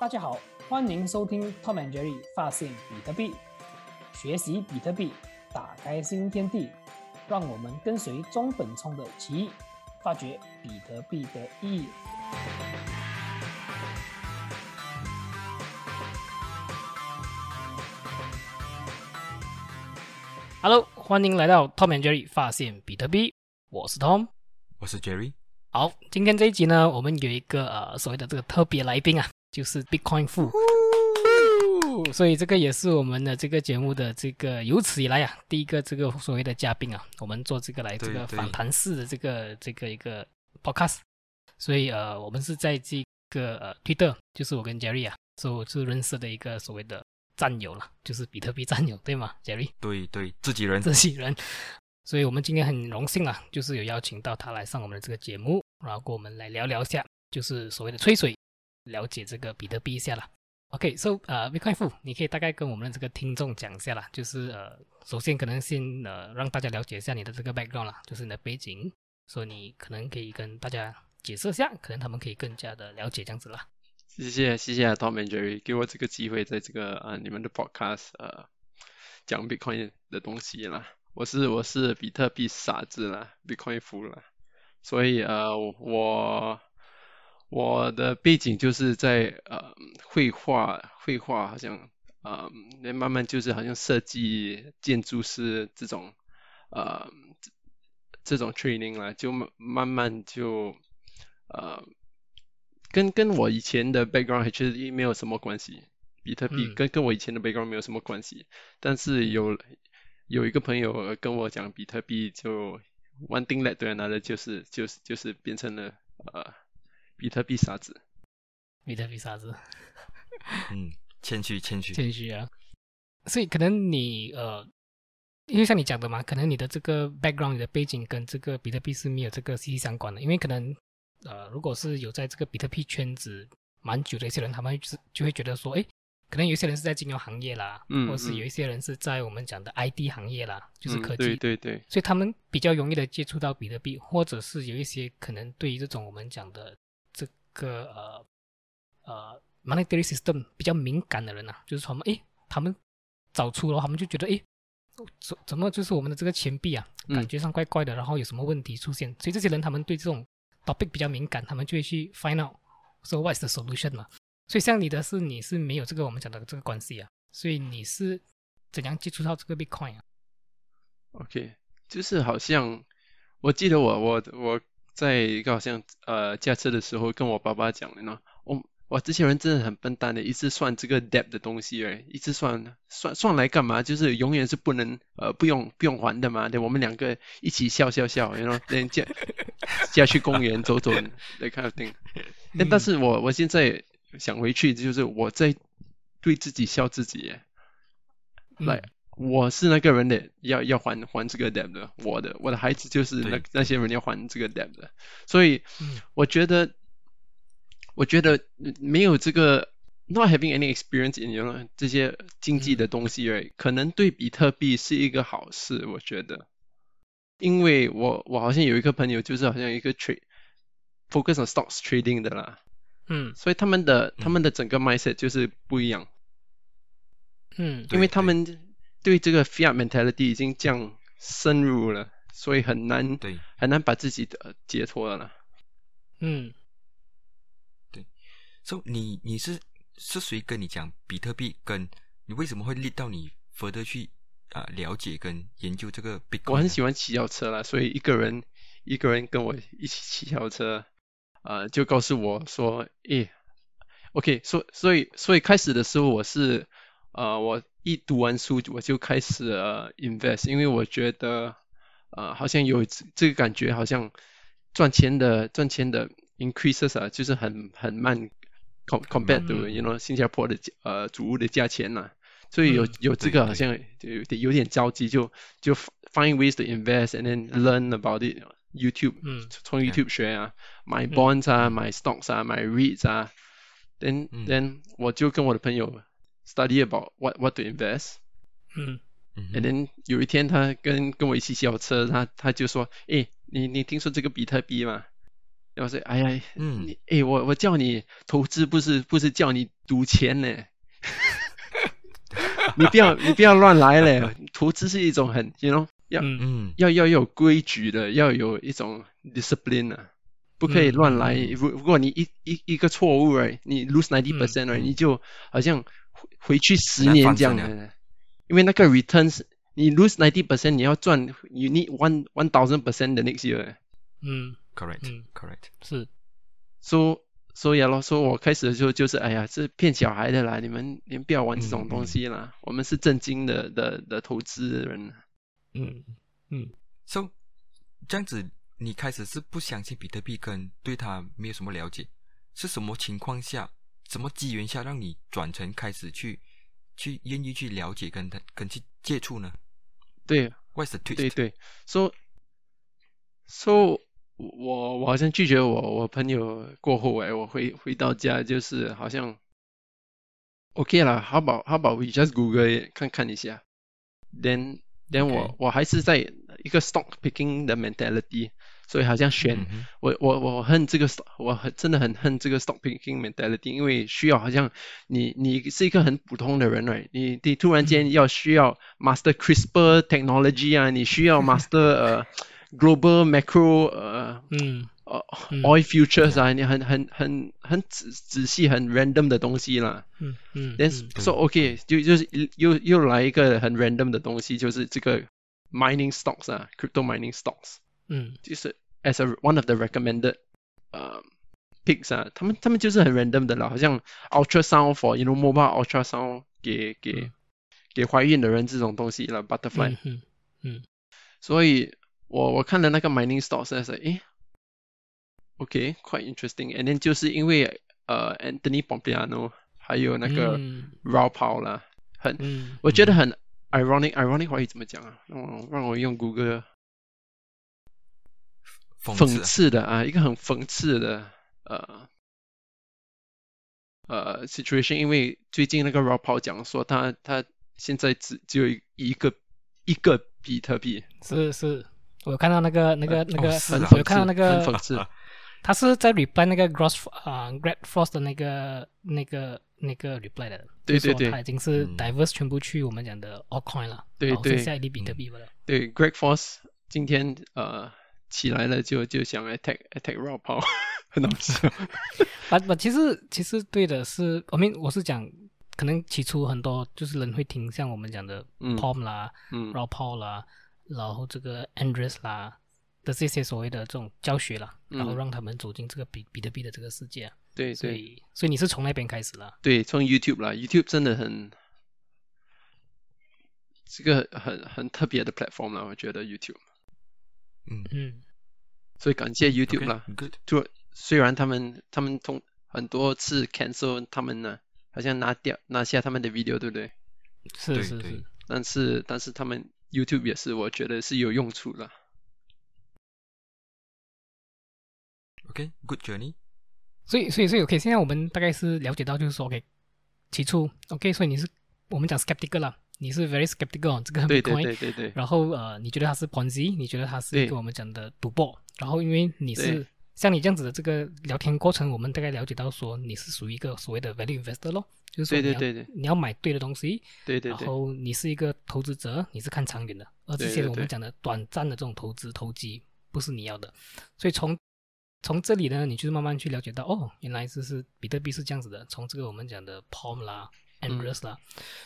大家好，欢迎收听 Tom and Jerry 发现比特币，学习比特币，打开新天地。让我们跟随中本聪的奇遇，发掘比特币的意义。Hello，欢迎来到 Tom and Jerry 发现比特币，我是 Tom，我是 Jerry。好，今天这一集呢，我们有一个呃所谓的这个特别来宾啊，就是 Bitcoin 富。所以这个也是我们的这个节目的这个由此以来啊第一个这个所谓的嘉宾啊，我们做这个来这个访谈式的这个这个一个 podcast。所以呃，我们是在这个呃 Twitter，就是我跟 Jerry 啊，是是认识的一个所谓的战友了，就是比特币战友，对吗，Jerry？对对，自己人，自己人。所以我们今天很荣幸啊，就是有邀请到他来上我们的这个节目，然后跟我们来聊聊下，就是所谓的吹水，了解这个比特币一下了。OK，so 呃，Bitcoin 富，你可以大概跟我们的这个听众讲一下啦，就是呃，首先可能先呃让大家了解一下你的这个 background 啦，就是你的背景，所以你可能可以跟大家解释一下，可能他们可以更加的了解这样子啦。谢谢谢谢 Tom and Jerry 给我这个机会在这个啊你们的 podcast 呃讲 Bitcoin 的东西啦，我是我是比特币傻子啦，Bitcoin 富啦，所以呃我。我的背景就是在呃绘画，绘画好像呃慢慢就是好像设计建筑师这种呃这种 training 啦，就慢慢就呃跟跟我以前的 background 其实没有什么关系，比特币跟跟我以前的 background 没有什么关系，但是有有一个朋友跟我讲比特币，就 one thing led to another，就是就是就是变成了呃。比特币傻子，比特币傻子，嗯，谦虚谦虚谦虚啊。所以可能你呃，因为像你讲的嘛，可能你的这个 background、你的背景跟这个比特币是没有这个息息相关的。因为可能呃，如果是有在这个比特币圈子蛮久的一些人，他们是就会觉得说，哎，可能有一些人是在金融行业啦，嗯，或是有一些人是在我们讲的 ID 行业啦，就是科技，对对对，所以他们比较容易的接触到比特币，或者是有一些可能对于这种我们讲的。个呃呃，monetary system 比较敏感的人呐，就是说，哎，他们找出了，他们就觉得，哎，怎怎么就是我们的这个钱币啊，感觉上怪怪的，然后有什么问题出现？所以这些人他们对这种 topic 比较敏感，他们就会去 find out so what's the solution 嘛。所以像你的是，你是没有这个我们讲的这个关系啊，所以你是怎样接触到这个 Bitcoin 啊？OK，就是好像我记得我我我。在一个好像呃驾车的时候，跟我爸爸讲的呢，我哇这些人真的很笨蛋的，一直算这个 debt 的东西哎，一直算算算来干嘛？就是永远是不能呃不用不用还的嘛。对，我们两个一起笑笑笑，然后人家家去公园走走来看电影。但但是我我现在想回去，就是我在对自己笑自己，来。我是那个人的，要要还还这个 debt 的，我的我的孩子就是那那些人要还这个 debt 的，所以我觉得我觉得没有这个 not having any experience in 这些经济的东西而已，可能对比特币是一个好事，我觉得，因为我我好像有一个朋友就是好像一个 trade focus on stocks trading 的啦，嗯，所以他们的他们的整个 mindset 就是不一样，嗯，因为他们。对这个 fiat mentality 已经这样深入了，所以很难对很难把自己的解脱了。嗯，对，所以你你是是谁跟你讲比特币？跟你为什么会立到你 further 去啊了解跟研究这个？我很喜欢骑脚车啦，所以一个人一个人跟我一起骑脚车，呃，就告诉我说，诶，OK，所所以所以开始的时候我是呃我。一读完书我就开始呃 invest，因为我觉得呃好像有这个感觉，好像赚钱的赚钱的 increases 啊，就是很很慢，compared to you know 新加坡的呃主屋的价钱呐，所以有有这个好像有点有点着急，就就 find ways to invest and then learn about it YouTube，嗯，从 YouTube 学啊，买 bonds 啊，买 stocks 啊，买 REITs 啊，then then 我就跟我的朋友。Study about what what to invest，嗯，and then 有一天他跟跟我一起骑车，他他就说，诶，你你听说这个比特币吗？然后说，哎呀，嗯。你哎，我我叫你投资，不是不是叫你赌钱呢。你不要你不要乱来嘞，投资是一种很，you know，要嗯。嗯。要要有规矩的，要有一种 discipline 啊，不可以乱来。嗯嗯如如果你一一一个错误，right，你 lose ninety percent，right，、嗯。你就好像回回去十年这样的，因为那个 returns，你 lose ninety percent，你要赚，you need one one thousand percent the next year。嗯，correct 嗯。correct，是，说说呀咯，说我开始的时候就是哎呀，是骗小孩的啦，你们你们不要玩这种东西啦，我们是正经的的的投资人。嗯嗯。So 这样子，你开始是不相信比特币，跟对它没有什么了解，是什么情况下、什么机缘下让你转成开始去去愿意去了解跟他跟去接触呢对，？What's the twist？对对，so so 我我好像拒绝我我朋友过后哎，我回回到家就是好像 OK 了，How about How about we just Google it, 看看一下，then then 我 OK 我还是在一个 stock picking 的 mentality，所以好像选。嗯我我我恨这个我很真的很恨这个 stock picking mentality，因为需要好像你你是一个很普通的人 right，你你突然间要需要 master CRISPR technology 啊，你需要 master 呃 global macro 呃嗯呃嗯 oil futures 啊，你很很很很仔仔细很 random 的东西啦。嗯嗯 then 嗯 so OK 就就是又又来一个很 random 的东西，就是这个 mining stocks 啊，crypto mining stocks。嗯就是 as a one of the recommended 呃 picks 啊，他们他们就是很 random 的啦，好像 ultrasound for you know mobile ultrasound 给给、嗯给怀孕的人这种东西了 butterfly，、嗯嗯所以我我看了那个 mining stocks 在说，诶，OK quite interesting，and then 就是因为呃 Anthony Pompliano 还有那个嗯 Raw Paul 啦，很嗯我觉得很 ironic ironic 华语怎么讲啊？让我让我用谷歌。 讽讽刺的啊，一个很讽刺的呃呃 situation，因为最近那个 Rob Paul 讲说他他现在只只有一一个一个比特币，是是，我看到那个那个那个，哦很讽我看到那个，很讽刺，他是在 reply 那个 Gross 啊、Grad Frost 的那个那个那个 reply 的，对对对就说他已经是嗯。diverse 全部去我们讲的 altcoin 了，然后对对。剩下一粒比特币了。对，Greg Foss 今天呃起来了就就想 attack attack Rob Paul，很好笑，啊不，其实其实对的是，我们我是讲，可能起初很多就是人会听像我们讲的嗯 Palm 啦、嗯 Raw Paul 啦，然后这个 Andres 啦的这些所谓的这种教学啦，然后嗯让他们走进这个比比特币的这个世界啊。对对所以所以你是从那边开始了。对，从 YouTube 啦，YouTube 真的很。这个很很特别的 platform 啦，我觉得 YouTube，嗯。嗯。所以感谢 YouTube 啦。，good，就虽然他们他们通很多次 cancel 他们呢，好像拿掉拿下他们的 video，对不对？是是是，但是但是他们 YouTube 也是我觉得是有用处的。OK，good journey，所以所以所以 OK，现在我们大概是了解到就是说 OK，起初 OK，所以你是我们讲 skeptical 啦，你是 very skeptical 这个对对对对对。然后呃，你觉得它是 Ponzi，你觉得它是一个我们讲的赌博，然后因为你是像你这样子的这个聊天过程，我们大概了解到说你是属于一个所谓的 value investor 咯，就是说你要对对。对对你要买对的东西，对对对。然后你是一个投资者，你是看长远的，而这些我们讲的短暂的这种投资投机不是你要的，所以从从这里呢，你就是慢慢去了解到，哦，原来这是比特币是这样子的。从这个我们讲的 Palm 啦、Andres 啦，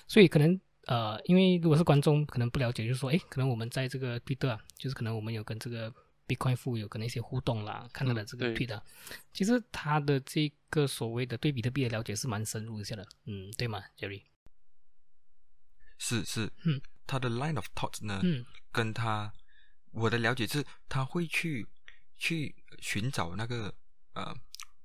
所以可能呃，因为如果是观众可能不了解，就是说，诶，可能我们在这个 Twitter 啊，就是可能我们有跟这个 Bitcoin 富有可能一些互动啦，看到了这个对。Tweet 啊，其实他的这个所谓的对比特币的了解是蛮深入一些的，嗯，对吗，Jerry？是是，嗯，他的 line of thoughts 呢，嗯。跟他我的了解是，他会去去寻找那个呃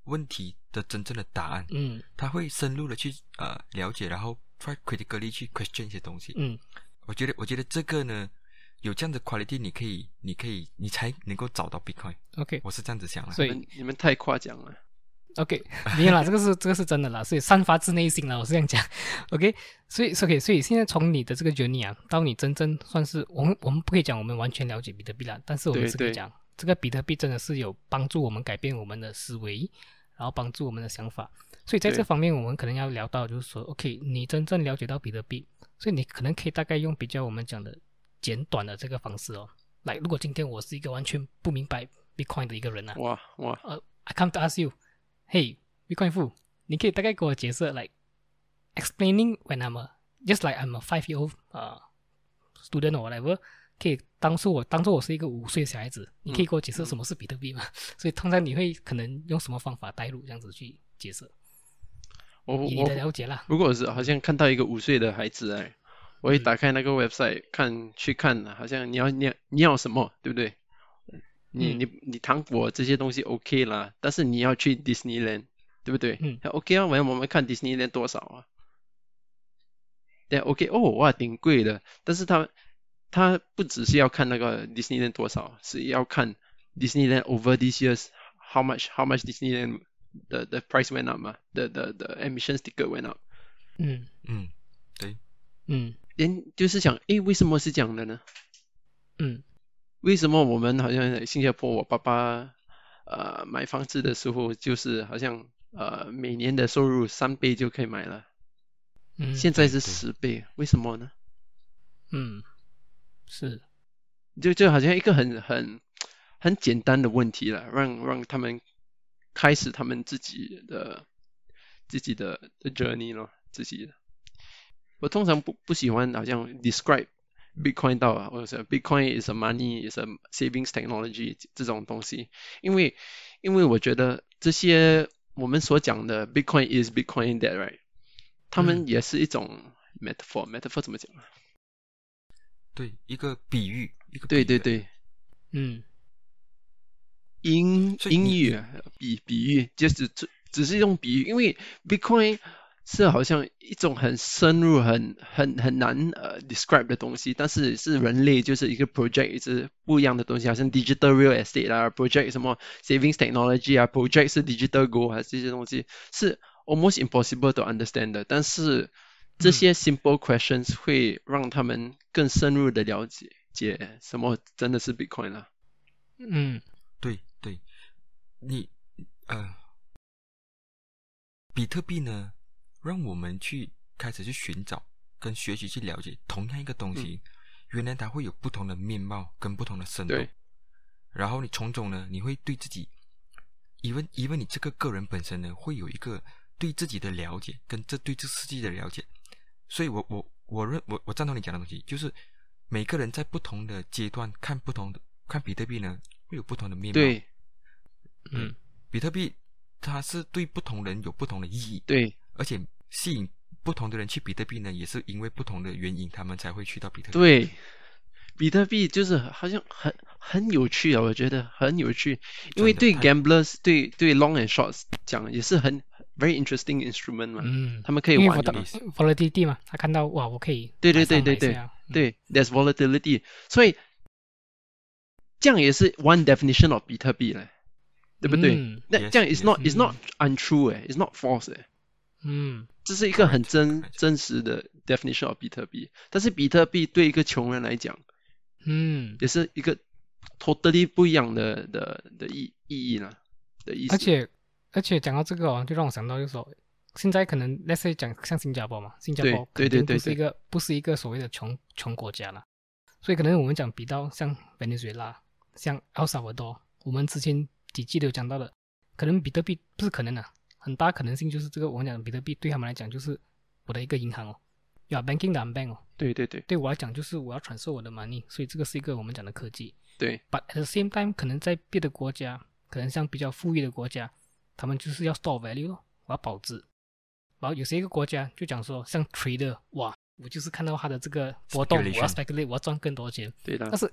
问题的真正的答案，嗯。他会深入的去呃了解，然后 try critically 去 question 一些东西。嗯我觉得我觉得这个呢，有这样的 quality，你可以你可以你才能够找到 Bitcoin，，OK，我是这样子想的。所以你们太夸奖了。OK，没有啦，这个是 这个是真的啦，所以散发自内心啦，我是这样讲。OK，所以 OK，所以现在从你的这个 journey 啊，到你真正算是我们我们不可以讲我们完全了解比特币啦，但是我们是可以讲这个比特币真的是有帮助我们改变我们的思维，然后帮助我们的想法。所以在这方面，我们可能要聊到，就是说，OK，你真正了解到比特币，所以你可能可以大概用比较我们讲的简短的这个方式哦。来，如果今天我是一个完全不明白 Bitcoin 的一个人啊，哇哇，呃，I come to ask you，Hey，Bitcoin 富，你可以大概给我解释，like explaining when I'm a just like I'm a five year old 呃 student or whatever，可以当初我当做我是一个五岁小孩子，你可以给我解释什么是比特币吗？所以通常你会可能用什么方法带入这样子去解释？我你的我了解啦，如果是好像看到一个五岁的孩子哎，我会嗯打开那个 website 看去看，好像你要你要你要什么，对不对？你嗯你你糖果这些东西 OK 啦，但是你要去 Disneyland，对不对？嗯 OK 啊，我们我们看 Disneyland 多少啊？对，OK 哦，哇，挺贵的，但是他他不只是要看那个 Disneyland 多少，是要看 Disneyland over these years how much how much Disneyland the the price went up 嘛，the the the admission sticker went up。嗯嗯，对，嗯连就是想，诶，为什么是这样的呢？嗯为什么我们好像在新加坡，我爸爸呃买房子的时候，就是好像呃每年的收入三倍就可以买了，嗯，现在是十倍，为什么呢？嗯是就就好像一个很很很简单的问题了，让让他们开始他们自己的自己的的 journey 咯，自己的。我通常不不喜欢好像 describe Bitcoin 到啊，或者是 Bitcoin is a money is a savings technology 这种东西，因为因为我觉得这些我们所讲的 Bitcoin is Bitcoin that right，他们嗯也是一种 metaphor，metaphor 怎么讲啊？对，一个比喻，一个比喻对对对。嗯英英语啊比比喻，就是只只是用比喻，因为 Bitcoin 是好像一种很深入、很很很难呃 describe 的东西，但是是人类就是一个 project 一直不一样的东西，好像 digital real estate 啊，project 什么 savings technology 啊，project 是 digital gold 啊，这些东西是 almost impossible to understand 的，但是这些 simple questions 会让他们更深入的了解解什么真的是 Bitcoin 了。嗯对对，你呃，比特币呢，让我们去开始去寻找跟学习去了解同样一个东西，原来它会有不同的面貌跟不同的深度对。然后你从中呢，你会对自己，因为因为你这个个人本身呢，会有一个对自己的了解跟这对这世界的了解。所以我我我认我我赞同你讲的东西，就是每个人在不同的阶段看不同的看比特币呢，会有不同的面貌。对嗯比特币它是对不同人有不同的意义，对。而且吸引不同的人去比特币呢，也是因为不同的原因，他们才会去到比特币。对，比特币就是好像很很有趣啊，我觉得很有趣，因为对 gamblers 对对 long and shorts 讲也是很 very interesting instrument 嘛，嗯，他们可以玩的嘛。volatility 嘛，他看到哇，我可以对对对对对对，there's volatility，所以这样也是 one definition of 比特币嘞，对不对？嗯。那这样 is not is not untrue 哎，is not false 哎。嗯。这是一个很真真实的 definition of 比特币，但是比特币对一个穷人来讲，嗯，也是一个 totally 不一样的的的意意义呢的意思。而且而且讲到这个哦，就让我想到就是说，现在可能 let's say 讲像新加坡嘛，新加坡对对对肯定不是一个不是一个所谓的穷穷国家了，所以可能我们讲比到像 Venezuela、像 El Salvador，我们之前几季都有讲到的，可能比特币不是可能的、很大可能性就是这个我们讲的比特币对他们来讲就是我的一个银行哦，要 banking 的 bank 哦，对对对对我来讲就是我要传授我的 money，所以这个是一个我们讲的科技。对 But at the same time，可能在别的国家，可能像比较富裕的国家，他们就是要 store value 咯，我要保值。然后有些一个国家就讲说，像 trader，哇，我就是看到它的这个波动，我要 speculate，我要赚更多钱。对的但，是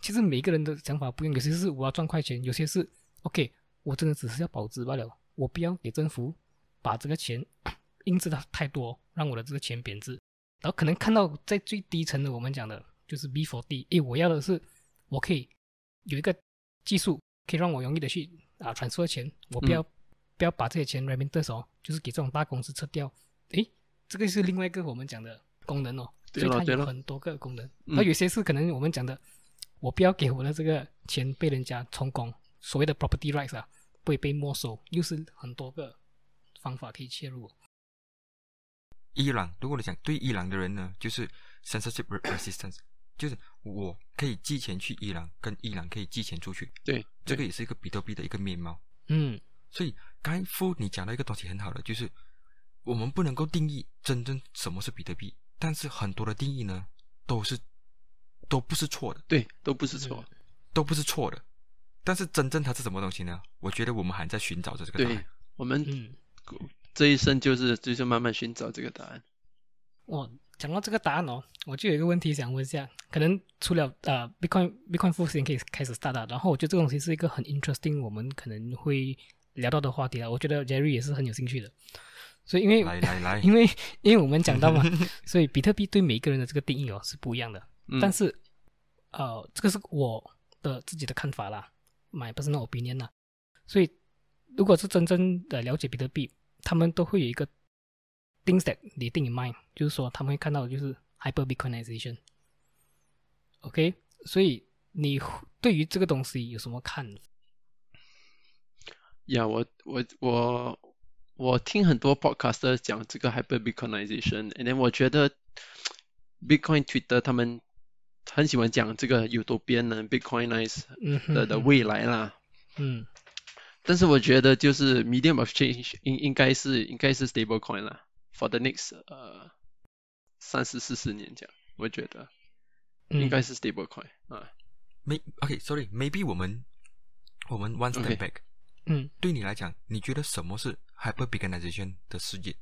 其实每个人的想法不一样，有些是我要赚快钱，有些是 OK，我真的只是要保值罢了，我不要给政府把这个钱印制的太多，让我的这个钱贬值。然后可能看到在最低层的我们讲的就是 B for D，诶，我要的是我可以有一个技术可以让我容易的去啊传输钱，我不要、不要把这些钱 remittance 哦，就是给这种大公司撤掉。诶，这个是另外一个我们讲的功能哦，所以它有很多个功能。那有些是可能我们讲的我不要给我的这个钱被人家充公，所谓的 property rights 啊，不会被没收，又是很多个方法可以切入。伊朗，如果你讲对伊朗的人呢，就是 censorship resistance，就是我可以寄钱去伊朗，跟伊朗可以寄钱出去，对，这个也是一个比特币的一个面貌。嗯所以刚才夫你讲到一个东西很好的，就是我们不能够定义真正什么是比特币，但是很多的定义呢，都是都不是错的，对，都不是错。都不是错的。但是真正它是什么东西呢？我觉得我们还在寻找着这个答对案。，我们嗯，这一生就是就是慢慢寻找这个答案。我，讲到这个答案哦，我就有一个问题想问一下，可能除了呃 Bitcoin Bitcoin 复兴可以开始 start 了，然后我觉得这个东西是一个很 interesting，我们可能会聊到的话题啊，我觉得 Jerry 也是很有兴趣的，所以因为来来来，因为因为我们讲到嘛，所以比特币对每一个人的这个定义哦是不一样的，嗯，但是呃，这个是我的自己的看法啦，my personal opinion 啦。所以，如果是真正的了解比特币，他们都会有一个 things that they think in mind，就是说他们会看到的就是 hyper bitcoinization。OK，所以你对于这个东西有什么看法？呀，我我我我听很多 podcaster 讲这个 hyper bitcoinization，and then 我觉得 Bitcoin Twitter 他们很喜欢讲这个 utopian 的 bitcoinize 嗯哼哼的的未来啦。嗯但是我觉得就是 medium of change 应应该是应该是 stable coin 啦，for the next 呃三十四十年这样，我觉得嗯应该是 stable coin 啊。may OK，sorry，maybe 我们我们 one step Okay back，嗯对你来讲，你觉得什么是 hyper bitcoinization 的世界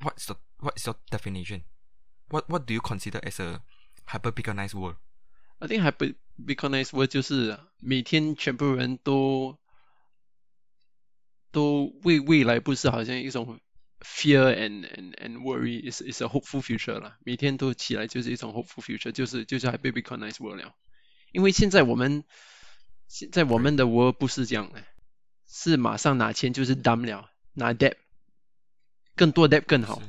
？What's the What's your definition? What What do you consider as a hyper bitcoinized world? I think hyper bitcoinized world 就是每天全部人都都为未来不是好像一种 fear and and and worry is is a hopeful future 啦，每天都起来就是一种 hopeful future，就是就是 hyper bitcoinized world 了。因为现在我们现在我们的 world 不是这样的，是马上拿钱就是 dumb 了，拿 debt，更多 debt 更好。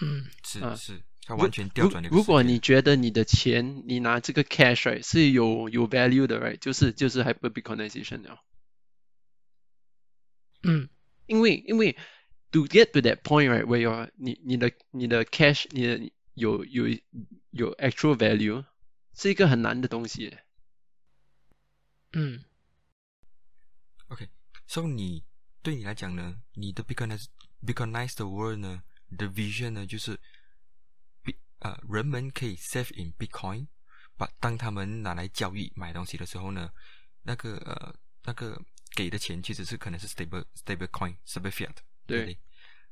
嗯啊是是是，它如完全调转如如果你觉得你的钱，你拿这个 cash right 是有有 value 的 right，就是就是 hyper bitcoinization 了。嗯因为因为 to get to that point right where your 你你的你的 cash 你的有有有 actual value 是一个很难的东西。嗯 OK，So 你对你来讲呢，你的 bitcoinized bitcoinized 的 world 呢的 vision 呢，就是比呃人们可以 save in bitcoin，把当他们拿来交易买东西的时候呢，那个呃那个给的钱其实是可能是 stable stable coin stable fiat，对不对？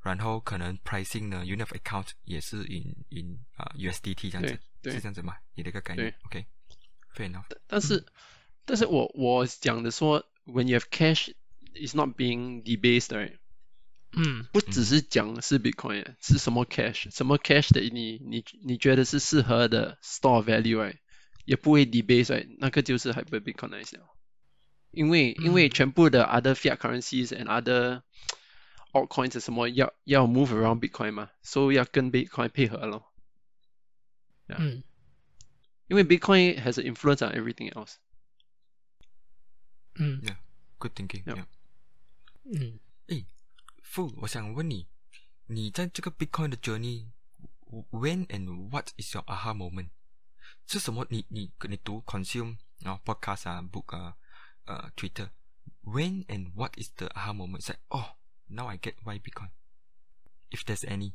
然后可能 pricing 呢，unit of account 也是 in in 啊、USDT 这样子，是这样子嘛？你的一个概念，OK，fair、enough。但是但是我我讲的说，when you have cash is not being debased right。嗯不只是讲是 Bitcoin，、是什么 cash，什么 cash 的你你你觉得是适合的 store value right，也不会 debase right，那个就是 hyper Bitcoinized 了。因为因为嗯全部的 other fiat currencies and other altcoins 什么要要 move around Bitcoin 嘛，所以要跟 Bitcoin 配合咯。嗯因为 Bitcoin has an influence on everything else。嗯，Yeah，good thinking，Yeah. yeah. 嗯 傅，我想问你，你在这个 Bitcoin 的 journey，when and what is your aha moment？是什么？你你你读 consume 然后 podcast 啊，book 啊，呃，Twitter，when and what is the aha moment？在哦，now I get why Bitcoin，if there's any。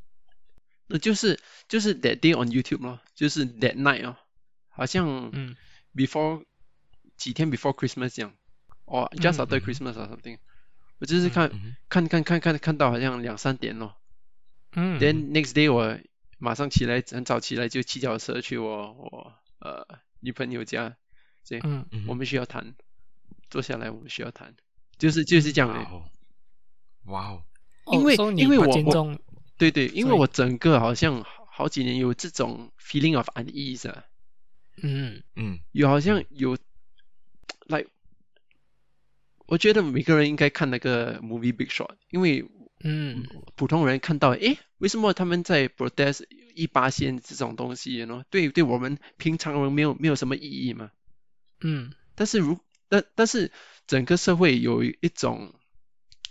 那就是就是 that day on YouTube 咯，就是 that night 哦，好像嗯 before 几天 before Christmas 这样，or just 嗯 after 嗯 Christmas or something， 我就是看、嗯看看看看看到好像两三点咯、嗯 then next day 我马上起来很早起来就骑脚车去我我呃女朋友家，这样、嗯。嗯我们需要谈，坐下来我们需要谈，就是就是这样的，哇哦，哦，哦因为因为我我对对，因为我整个好像好几年有这种 feeling of unease 啊。嗯。嗯。有好像有，like，我觉得每个人应该看那个 movie Big Short，因为嗯。普通人看到，诶，为什么他们在 protest 一八线这种东西，you know，对对我们平常人没有没有什么意义嘛。嗯。但是如但但是整个社会有一种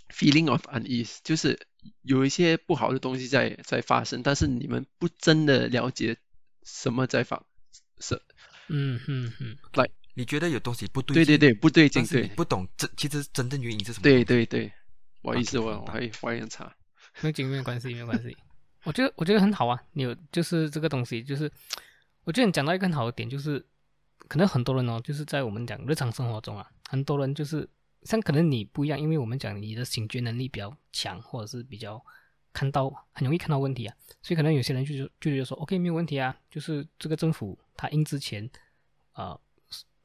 feeling of unease，就是有一些不好的东西在在发生，但是你们不真的了解什么在发，生，嗯嗯嗯，你觉得有东西不对劲，对对对，不对劲，对但是你不懂真其实真正原因是什么？对对对，不好意思我我还我还很差，没有紧没有关系没有关系。我觉得我觉得很好啊，你有就是这个东西，就是我觉得你讲到一个很好的点，就是可能很多人哦，就是在我们讲日常生活中啊，很多人就是像可能你不一样，因为我们讲你的醒觉能力比较强，或者是比较看到很容易看到问题啊，所以可能有些人就就就觉得说，OK 没有问题啊，就是这个政府他印之前啊、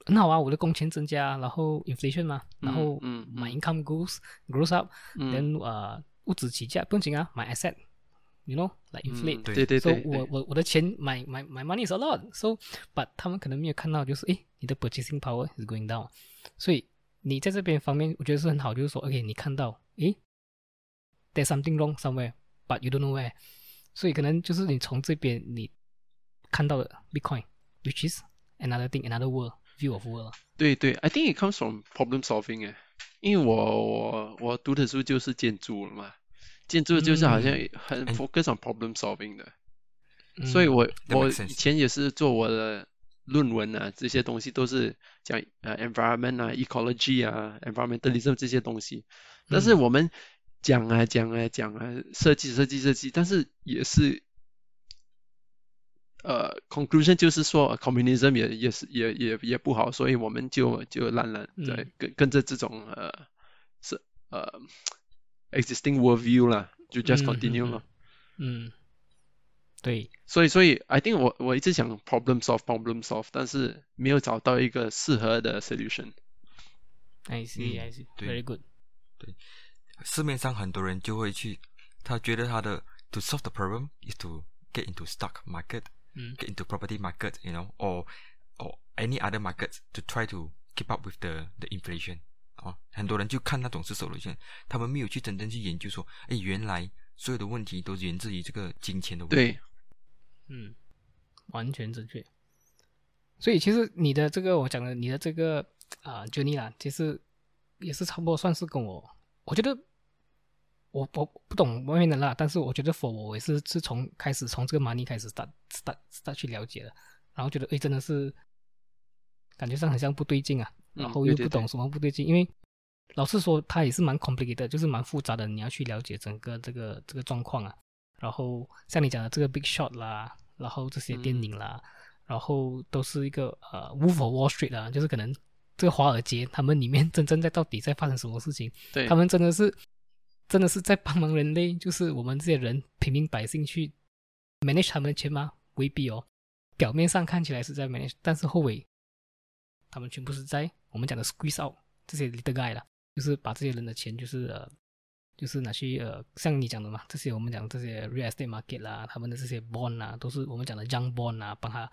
很好啊，我的工钱增加，然后 inflation 嘛，然后 my income goes grows up，嗯 then 呃物质起价不用紧啊，买 asset，you know like 嗯 inflate，、对对对 so 对，我我我的钱买买买 money is a lot，so but 他们可能没有看到就是诶你的 purchasing power is going down，所以你在这边方面我觉得是很好，就是说 OK 你看到诶 there's something wrong somewhere，but you don't know where，所以可能就是你从这边你看到的 Bitcoin，which is another thing another world view of world，对对，I think it comes from problem solving 诶，因为我我我读的书就是建筑了嘛，建筑就是好像嗯很嗯 focus on problem solving 的，嗯所以我我以前也是做我的论文啊，这些东西都是讲呃 environment 啊、ecology 啊、environmentalism 这些东西，但是嗯我们讲啊讲啊讲啊，设计设计设计，但是也是。呃，conclusion 就是说呃，communism 也也是也也也不好，所以我们就就懒懒在嗯跟跟着这种呃是呃 existing worldview 啦，就 just 嗯 continue 嗯了。嗯，对，所以所以 I think 我我一直想 problem solve problem solve，但是没有找到一个适合的 solution。I see 嗯 I see 对 very good，对市面上很多人就会去，他觉得他的 to solve the problem is to get into stock market, 嗯 get into property market, you know, or or any other markets to try to keep up with the the inflation. 哦，很多人就看那种是 solution，他们没有去真正去研究说，哎，原来所有的问题都源自于这个金钱的问题。对，嗯，完全正确。所以其实你的这个我讲的你的这个啊、journey 啦，其实也是差不多算是跟我，我觉得我我不懂外面的啦，但是我觉得 for 我也是是从开始从这个 money 开始 start start start 去了解的，然后觉得诶真的是感觉上很像不对劲啊，嗯然后又不懂什么不对劲，因为老实说它也是蛮 complicated，就是蛮复杂的，你要去了解整个这个这个状况啊。然后像你讲的这个 Big Shot 啦，然后这些电影啦，然后都是一个呃 Wolf of Wall Street 啊，就是可能这个华尔街他们里面真正在到底在发生什么事情，对。他们真的是真的是在帮忙人类，就是我们这些人平民百姓去 manage 他们的钱吗？未必哦，表面上看起来是在 manage，但是后尾他们全部是在我们讲的 squeeze out 这些 little guy 啦，就是把这些人的钱就是呃。就是拿去呃，像你讲的嘛，这些我们讲这些 real estate market 啦，他们的这些 bond 啊，都是我们讲的 young bond 啊，帮他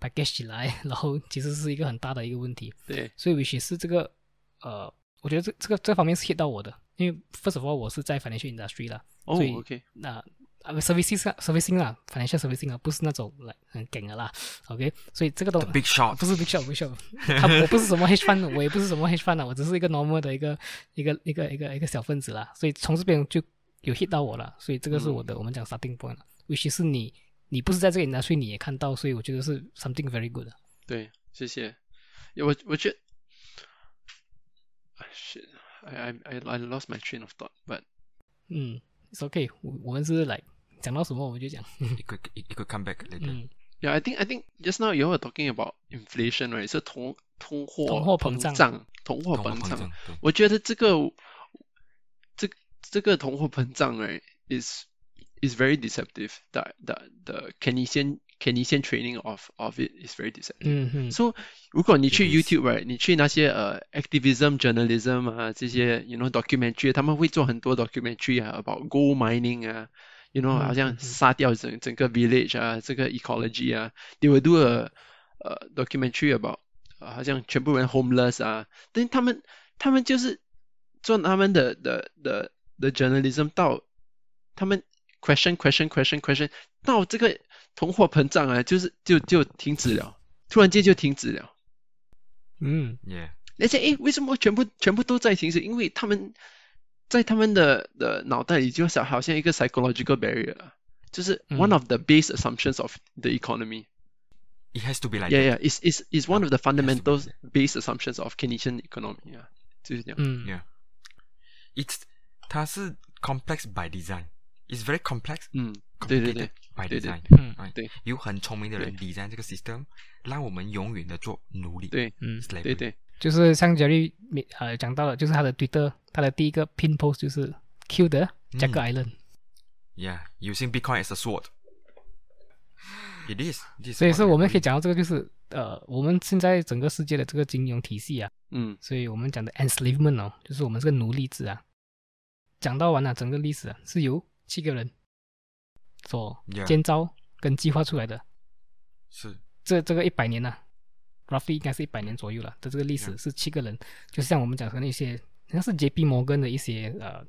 package 起来，然后其实是一个很大的一个问题。对，所以 which 是这个呃，我觉得这这个这方面是 hit 到我的，因为 first of all 我是在 financial industry 啦，哦所以，OK，那啊 servicing 啊 servicing 啦，financial servicing 啊，不是那种来很梗的啦，OK，所以这个东 big shot，不是 big shot big shot，他我不是什么 hedge fund，我也不是什么 hedge fund 啊，我只是一个 normal 的一个一个一个一个一个小分子啦，所以从这边就有 hit 到我了，所以这个是我的、我们讲 starting point 了，which 是你你不是在这个 industry 你也看到，所以我觉得是 something very good 的。对，谢谢。我我觉得啊，shit。I I I lost my train of thought, but 嗯，it's okay，我我们是来讲到什么我们就讲， it could it could come back later. 嗯 yeah, I think I think just now you were talking about inflation, right? 是通通货通货膨胀胀，通货膨胀通货膨胀。，对，我觉得这个这这个通货膨胀，right, is is very deceptive. The the the Keynesian Keynesian training of of it is very deceptive. 嗯嗯 So 如果你去 It is. YouTube right，你去那些呃 activism journalism 啊这些，you know documentary，他们会做很多 documentary 啊 about gold mining 啊，you know 嗯好像嗯嗯杀掉整整个 village 啊，这个 ecology 啊，they will do a 呃 documentary about 呃好像全部人 homeless 啊，但他们他们就是做他们的的的的 journalism 到他们 question question question question 到这个 通货膨胀啊，就是就就停止了，突然间就停止了。嗯 Yeah，而且诶，为什么全部全部都在停止？因为他们在他们的的脑袋里就是好像一个 psychological barrier，啊就是 one 嗯 of the base assumptions of the economy。 it has to be like Yeah, that. yeah, it's it's it's one of the has to be fundamental like base assumptions of Keynesian economy 啊，就是这样。嗯 Yeah. It's 它是 complex by design. It's very complex, 嗯，对对 complicated 对 by design，对对嗯，对，有很聪明的人 design 这个 system，让我们永远的做奴隶，对，嗯对对，就是像 Jerry 呃讲到了，就是他的 Twitter，他的第一个 pin post 就是 Q 的 Jack Island，Yeah，using、Bitcoin as a sword，it is，, it is 所以说我们可以讲到这个就是呃，我们现在整个世界的这个金融体系啊，嗯，所以我们讲的 enslavement 哦，就是我们这个奴隶制啊，讲到完了整个历史啊，是由七个人所建造跟计划出来的。是这这个一百年呢、roughly 应该是一百年左右了的这个历史是七个人，就像我们讲的那些，好像是 J.P. Morgan 的一些呃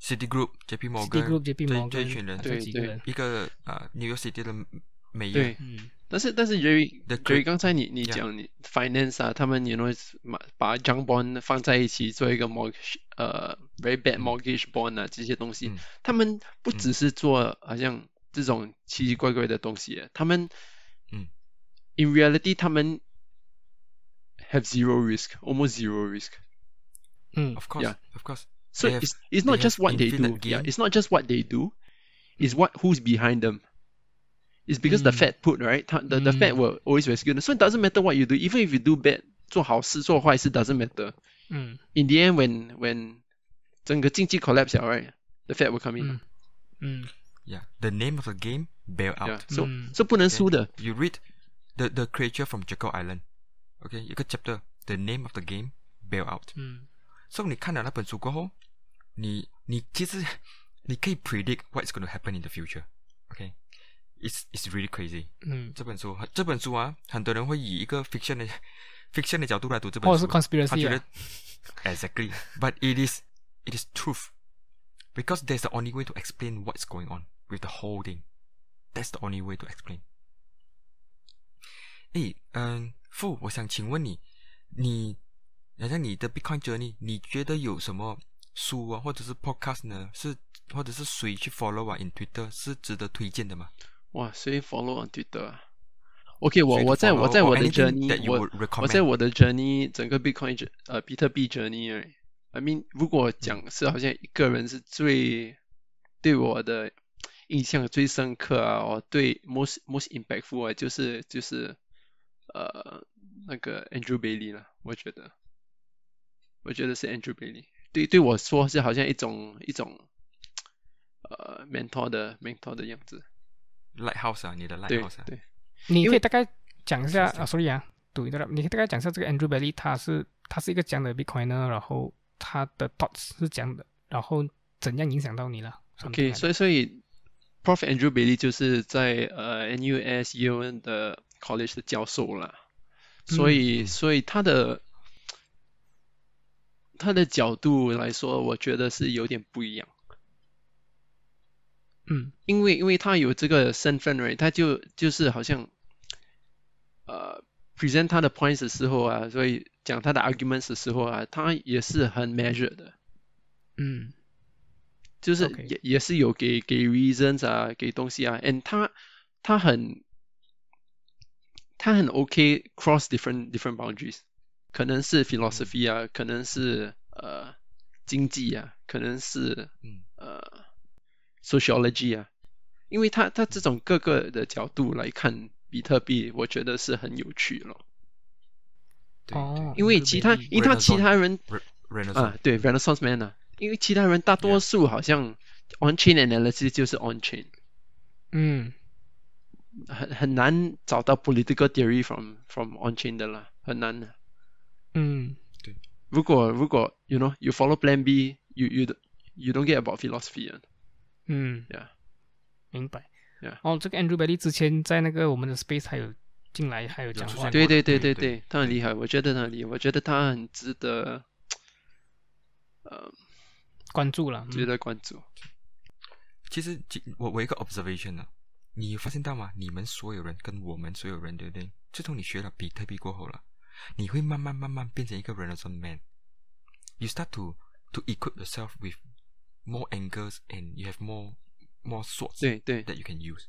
City Group、JP City Morgan、Group、J.P. 这 Morgan 这一群人，对对这几个人，一个呃 New York City 的美对，嗯但是但是 Jerry Jerry 刚才你你讲你 finance 啊，他们 you know 把把 junk bond 放在一起做一个 mortgage 呃 very bad 嗯 mortgage bond 啊这些东西嗯，他们不嗯只是做好像这种奇奇怪怪的东西，他们嗯 in reality 他们 have zero risk almost zero risk。嗯 Of course, Yeah. of course. So They have- it's it's not just what they do. Yeah, it's not just what they do. It's what who's behind them. It's because the Mm. Fed put right. 他 The the Fed Mm. will always rescue them. So it doesn't matter what you do, even if you do bad, 做好事做坏事 doesn't matter. 嗯 In the end, when when 整个经济 collapse 了 right, the Fed will come in. 嗯嗯 Yeah, the name of the game bail Yeah. out. So Mm. so 不能 Okay? 输的。 You read the the creature from Jekyll Island. OK，一个 chapter the name of the game bail out。嗯 So 你看了那本书过后，你你其实你可以 predict what is going to happen in the future。OK，it's it's really crazy。嗯，这本书这本书啊，很多人会以一个 fiction 的 fiction 的角度来读这本书，或者是他 conspiracy 觉得啊， exactly, but it is it is truth because there's the only way to explain what's going on with the whole thing. That's the only way to explain. 诶，嗯，傅，我想请问你，你好像你的 Bitcoin journey，你觉得有什么书啊，或者是 podcast 呢？是或者是谁去 follow 啊？in Twitter 是值得推荐的吗？ 哇，所以 follow on Twitter 啊？OK，我我在我在我的 journey，我我在我的 journey 整个 Bitcoin 呃比特币 journey 而已 I mean，如果讲是好像一个人是最对我的印象最深刻啊，我对 most most impactful 啊，就是就是呃那个 Andrew Bailey 了，我觉得，我觉得是 Andrew Bailey，对对我说是好像一种一种呃 mentor 的 mentor 的样子，Lighthouse 啊，你的 Lighthouse 啊，对。你可以大概讲一下啊，sorry 啊，读一个，你可以大概讲一下这个 Andrew Bailey 他是他是一个这样的 Bitcoiner，然后他的 thoughts 是这样的，然后怎样影响到你了？OK，所以所以 Prof Andrew Bailey 就是在呃 NUS Yale 的 college 的教授了，所以、嗯。所以他的他的角度来说，我觉得是有点不一样，嗯因为因为他有这个身份，right，他就就是好像呃 present 他的 points 的时候啊，所以讲他的 arguments 的时候啊，他也是很 measured 的。嗯就是也也是有给给 reasons 啊，给东西啊，and 他他很他很 OK cross different different boundaries，可能是 philosophy 啊，可能是呃经济啊，可能是嗯呃 sociology 啊，因为他他这种各个的角度来看比特币，我觉得是很有趣咯。对哦，因为其他因为他其他人对，Renaissance 啊，对 Renaissance Man 啊，因为其他人大多数好像 on chain analysis 就是 on chain。嗯很很难找到 political theory from from on chain 的啦，很难的。嗯对如果如果 you know you follow Plan B, you you don't- you don't get about philosophy 啊。嗯 Yeah 明白。Yeah 哦，这个 Andrew Bailey 之前在那个我们的 Space 还有进来，还有讲话。对对对对对他很厉害，我觉得他很厉害，我觉得他很值得，呃，关注了。值嗯得关注。其实，我我一个 observation 呢，你发现到吗？你们所有人跟我们所有人，对不对？自从你学了比特币过后了，你会慢慢慢慢变成一个 Renaissance man。You start to to equip yourself with more angles and you have more more swords 对对 that you can use，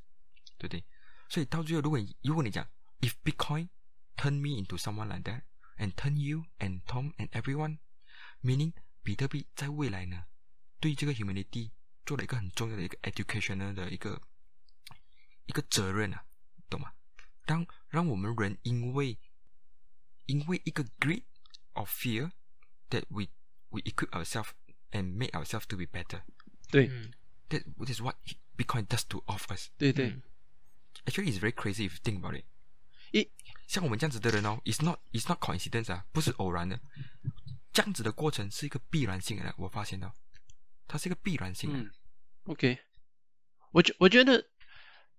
对不对？所以到最后，如果你如果你讲，if Bitcoin turn me into someone like that and turn you and Tom and everyone，meaning 比特币在未来呢，对这个 humanity 做了一个很重要的一个 educational 的一个一个责任啊，懂吗？让让我们人因为因为一个 greed of fear that we we equip ourselves and make ourselves to be better。对嗯 That is what Bitcoin does to all of us. 对对嗯 Actually, it's very crazy if you think about it. 一像我们这样子的人哦，it's not it's not coincidence 啊，不是偶然的。这样子的过程是一个必然性的，我发现到，它是一个必然性的。嗯，OK，我觉我觉得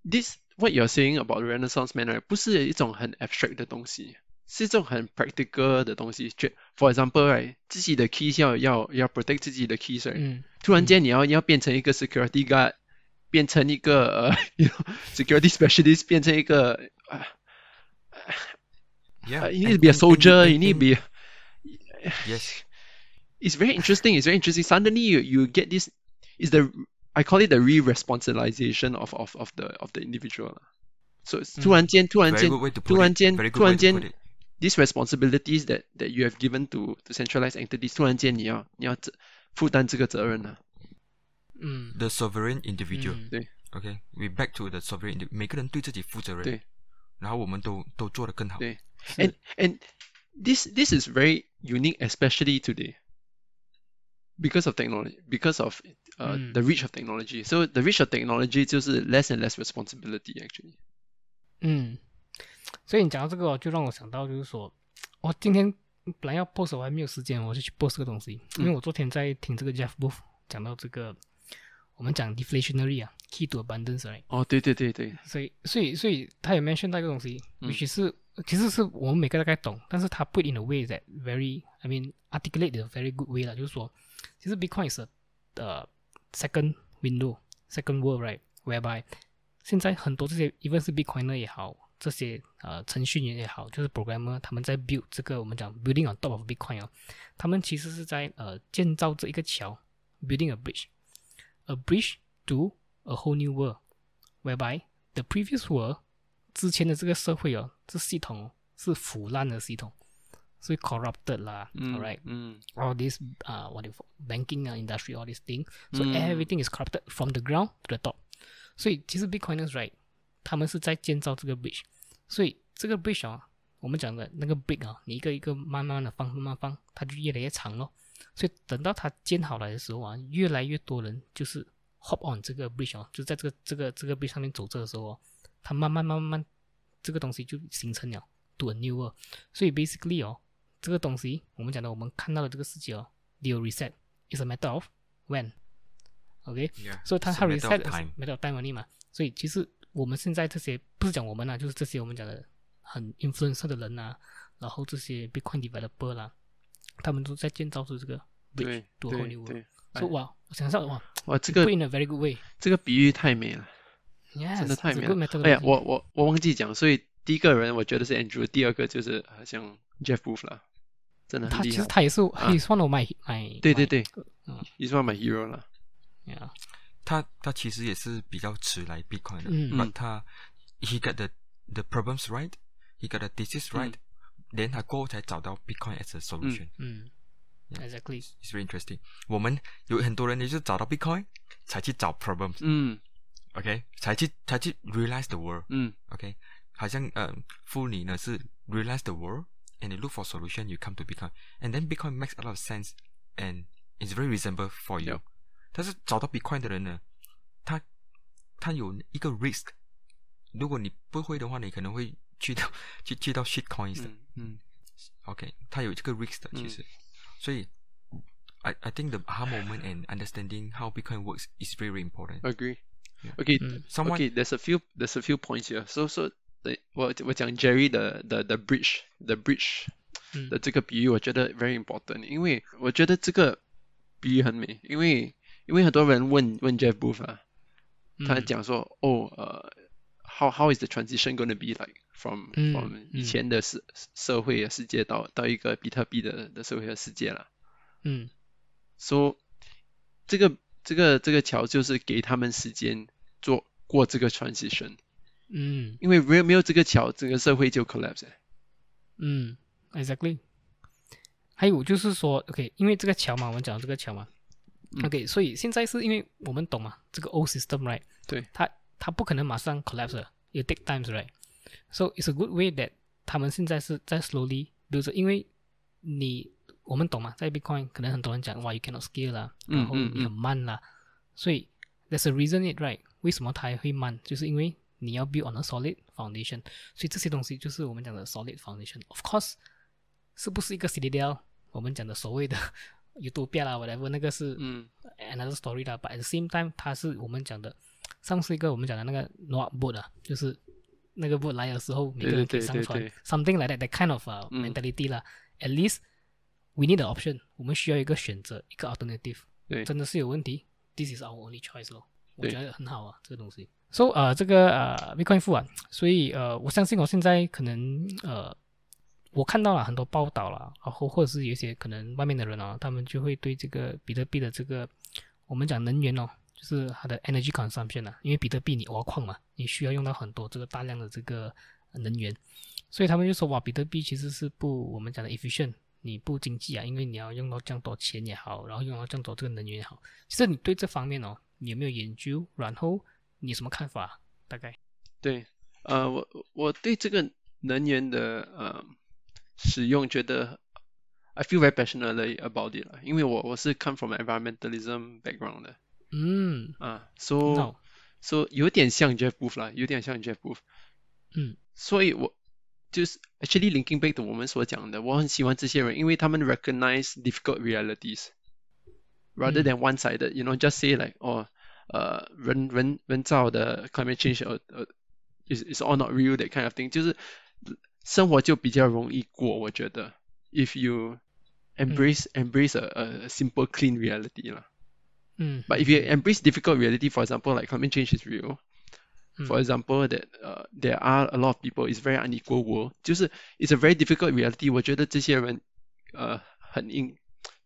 this what you're saying about Renaissance man right 不是一种很 abstract 的东西， 是一种很 practical 的东西。就 For example right，自己的 keys 要要要 protect 自己的 keys right，、嗯突然间你要你要变成一个 security guard，变成一个呃 you know security specialist，变成一个呃 Yeah, uh, you and- need to be a and- and- soldier, and- you need to and- be Yes, it's very interesting. It's very interesting. Suddenly you, you get this is the I call it the re-responsabilization of, of, of the of the individual. So it's 突然间突然 very 间 good way to put 突然 it. 间 Very good 突 way 然 to 间 put it. these responsibilities that that you have given to to centralized entities，突然间你要你要责负担这个责任了。嗯 The sovereign individual. 嗯对 Okay, we back to the sovereign. indi- 每个人对自己负责任。对。然后我们都都做得更好。对是 And and this this is very unique, especially today, because of technology, because of uh, Mm. the reach of technology. So the reach of technology 就是 less and less responsibility actually. 嗯， 所以你讲到这个哦，就让我想到就是说，我今天本来要 post，我还没有时间，我就去 post 这个东西，因为我昨天在听这个 Jeff Booth 讲到这个，我们讲 deflationary 啊，key to abundance right，哦，对对对对，所以所以所以他有 mention 到一个东西嗯，which 是其实是我们每个大概懂，但是他 put in a way that very I mean articulate in a very good way 啦，就是说，其实 Bitcoin is a 呃 second window second world right whereby 现在很多这些 even 是 Bitcoiner 也好，这些呃程序员也好，就是 programmer 他们在 build 这个我们讲 building on top of Bitcoin 哦，他们其实是在呃建造这一个桥，building a bridge，a bridge to a whole new world whereby the previous world 之前的这个社会哦，这系统哦是腐烂的系统，所以 corrupted 啦、嗯 a l right。嗯 all this uh what if banking uh, industry all this thing so 嗯 everything is corrupted from the ground to the top 所以其实 bitcoiners right 他们是在建造这个 bridge 所以这个 bridge，我们讲的那个 big 啊，你一个一个慢慢的放，慢慢放，它就越来越长咯。所以等到它建好来的时候啊，越来越多人就是 hop on 这个 bridge，就在这个这个这个 b 上面走着的时候、它慢慢慢慢，这个东西就形成了 to a newer。所以 basically 哦，这个东西我们讲的，我们看到的这个世界哦 do reset is a matter of when。OK，所以、so、它它 reset，没到 time 嘛，所以其实我们现在这些不是讲我们啊就是这些我们讲的很 influencer 的人呐然后这些被困礼拜的波啦他们都在建造出这个对多河流对。说哇我想象哇哇这个这个比喻太美了真的太美了。哎呀我我我忘记讲所以第一个人我觉得是 andrew 第二个就是好像 jeff wolf 啦真的他其实他也是 he is from my my 对对对。嗯。He is my hero 了 yeah 他他其实也是比较迟来 Bitcoin 的，嗯 but 他 he got the the problems right, he got the thesis right，连他过后才找到 Bitcoin as a solution。嗯 Yeah. ，exactly。 It's very interesting。我们有很多人也是找到 Bitcoin 才去找 problems，OK，、嗯 OK？才去才去 realize the world。嗯 OK，好像呃，妇女呢是 realize the world and you look for solution, you come to Bitcoin, and then Bitcoin makes a lot of sense and it's very reasonable for you. Yep. 但是找到 Bitcoin 的人呢，他他有一个 risk，如果你不会的话，你可能会去到去去到 shit coins 的。嗯嗯 OK，它有这个 risk 的，其实，所以 I I think the aha moment and understanding how Bitcoin works is very very important. Agree. Yeah. Okay. Mm. Someone Okay. There's a few. There's a few points here. So so 对我我讲 Jerry 的的的 bridge 的 bridge 嗯的这个比喻，我觉得 very important，因为我觉得这个比喻很美，因为 因为很多人问问 Jeff Booth 啊，他嗯讲说哦呃 how how is the transition going to be like from 嗯 from 以嗯前的社社会的世界到到一个比特币的的社会的世界了。嗯 So 这个这个这个桥就是给他们时间做过这个 transition，嗯因为没有没有这个桥，整个社会就 collapse 了。嗯，exactly。还有就是说，OK，因为这个桥嘛，我们讲这个桥嘛、嗯 o k 所以现在是因为我们懂嘛，这个 old system right，对，它它不可能马上 collapse 的，it take times right，so it's a good way that 他们现在是在 slowly，比如说因为你我们懂嘛，在 Bitcoin 可能很多人讲哇，you cannot scale 啦，嗯然后嗯你很慢啦，所以 there's a reason it right，为什么它会慢，就是因为你要 build on a solid foundation，所以这些东西就是我们讲的 solid foundation。Of course，是不是一个 CDL？我们讲的所谓的 Utopia 啦，whatever，那个是嗯 another story 啦。But at the same time，它是我们讲的上次一个我们讲的那个 Noah boat 啊，就是那个 boat 来的时候，每个人可以上船对对，something like that，that kind of uh, 嗯 mentality 啦。At least we need an option，我们需要一个选择，一个 alternative。对真的是有问题，this is our only choice 咯。我觉得很好啊，这个东西。So 呃，这个呃 Bitcoin 付啊，所以呃，我相信我现在可能呃，我看到了很多报道啦，然后或者是有一些可能外面的人哦，他们就会对这个比特币的这个我们讲能源哦，就是它的 energy consumption 啊，因为比特币你挖矿嘛，你需要用到很多这个大量的这个能源，所以他们就说哇，比特币其实是不我们讲的 efficient，你不经济啊，因为你要用到这样多钱也好，然后用到这样多这个能源也好，其实你对这方面哦，你有没有研究？然后你什么看法？大概？对，呃，我我对这个能源的呃使用觉得，I feel very passionately about it 啦，因为我我是 come from environmentalism background 的嗯，啊，so 那 so 有点像 Jeff Booth 啦，有点像 Jeff Booth，嗯所以我就是 actually linking back to 我们所讲的，我很喜欢这些人，因为他们 recognize difficult realities rather 嗯 than one sided, you know, just say like 哦，呃，人人人造的 climate change 呃呃 is is all not real that kind of thing，就是 生活就比较容易过，我觉得 if you embrace embrace a a simple clean reality 啦。嗯 But if you embrace difficult reality, for example, like climate change is real, 嗯 for example, that uh, there are a lot of people, it's very unequal world，就是 it's a very difficult reality。我觉得这些人呃很 in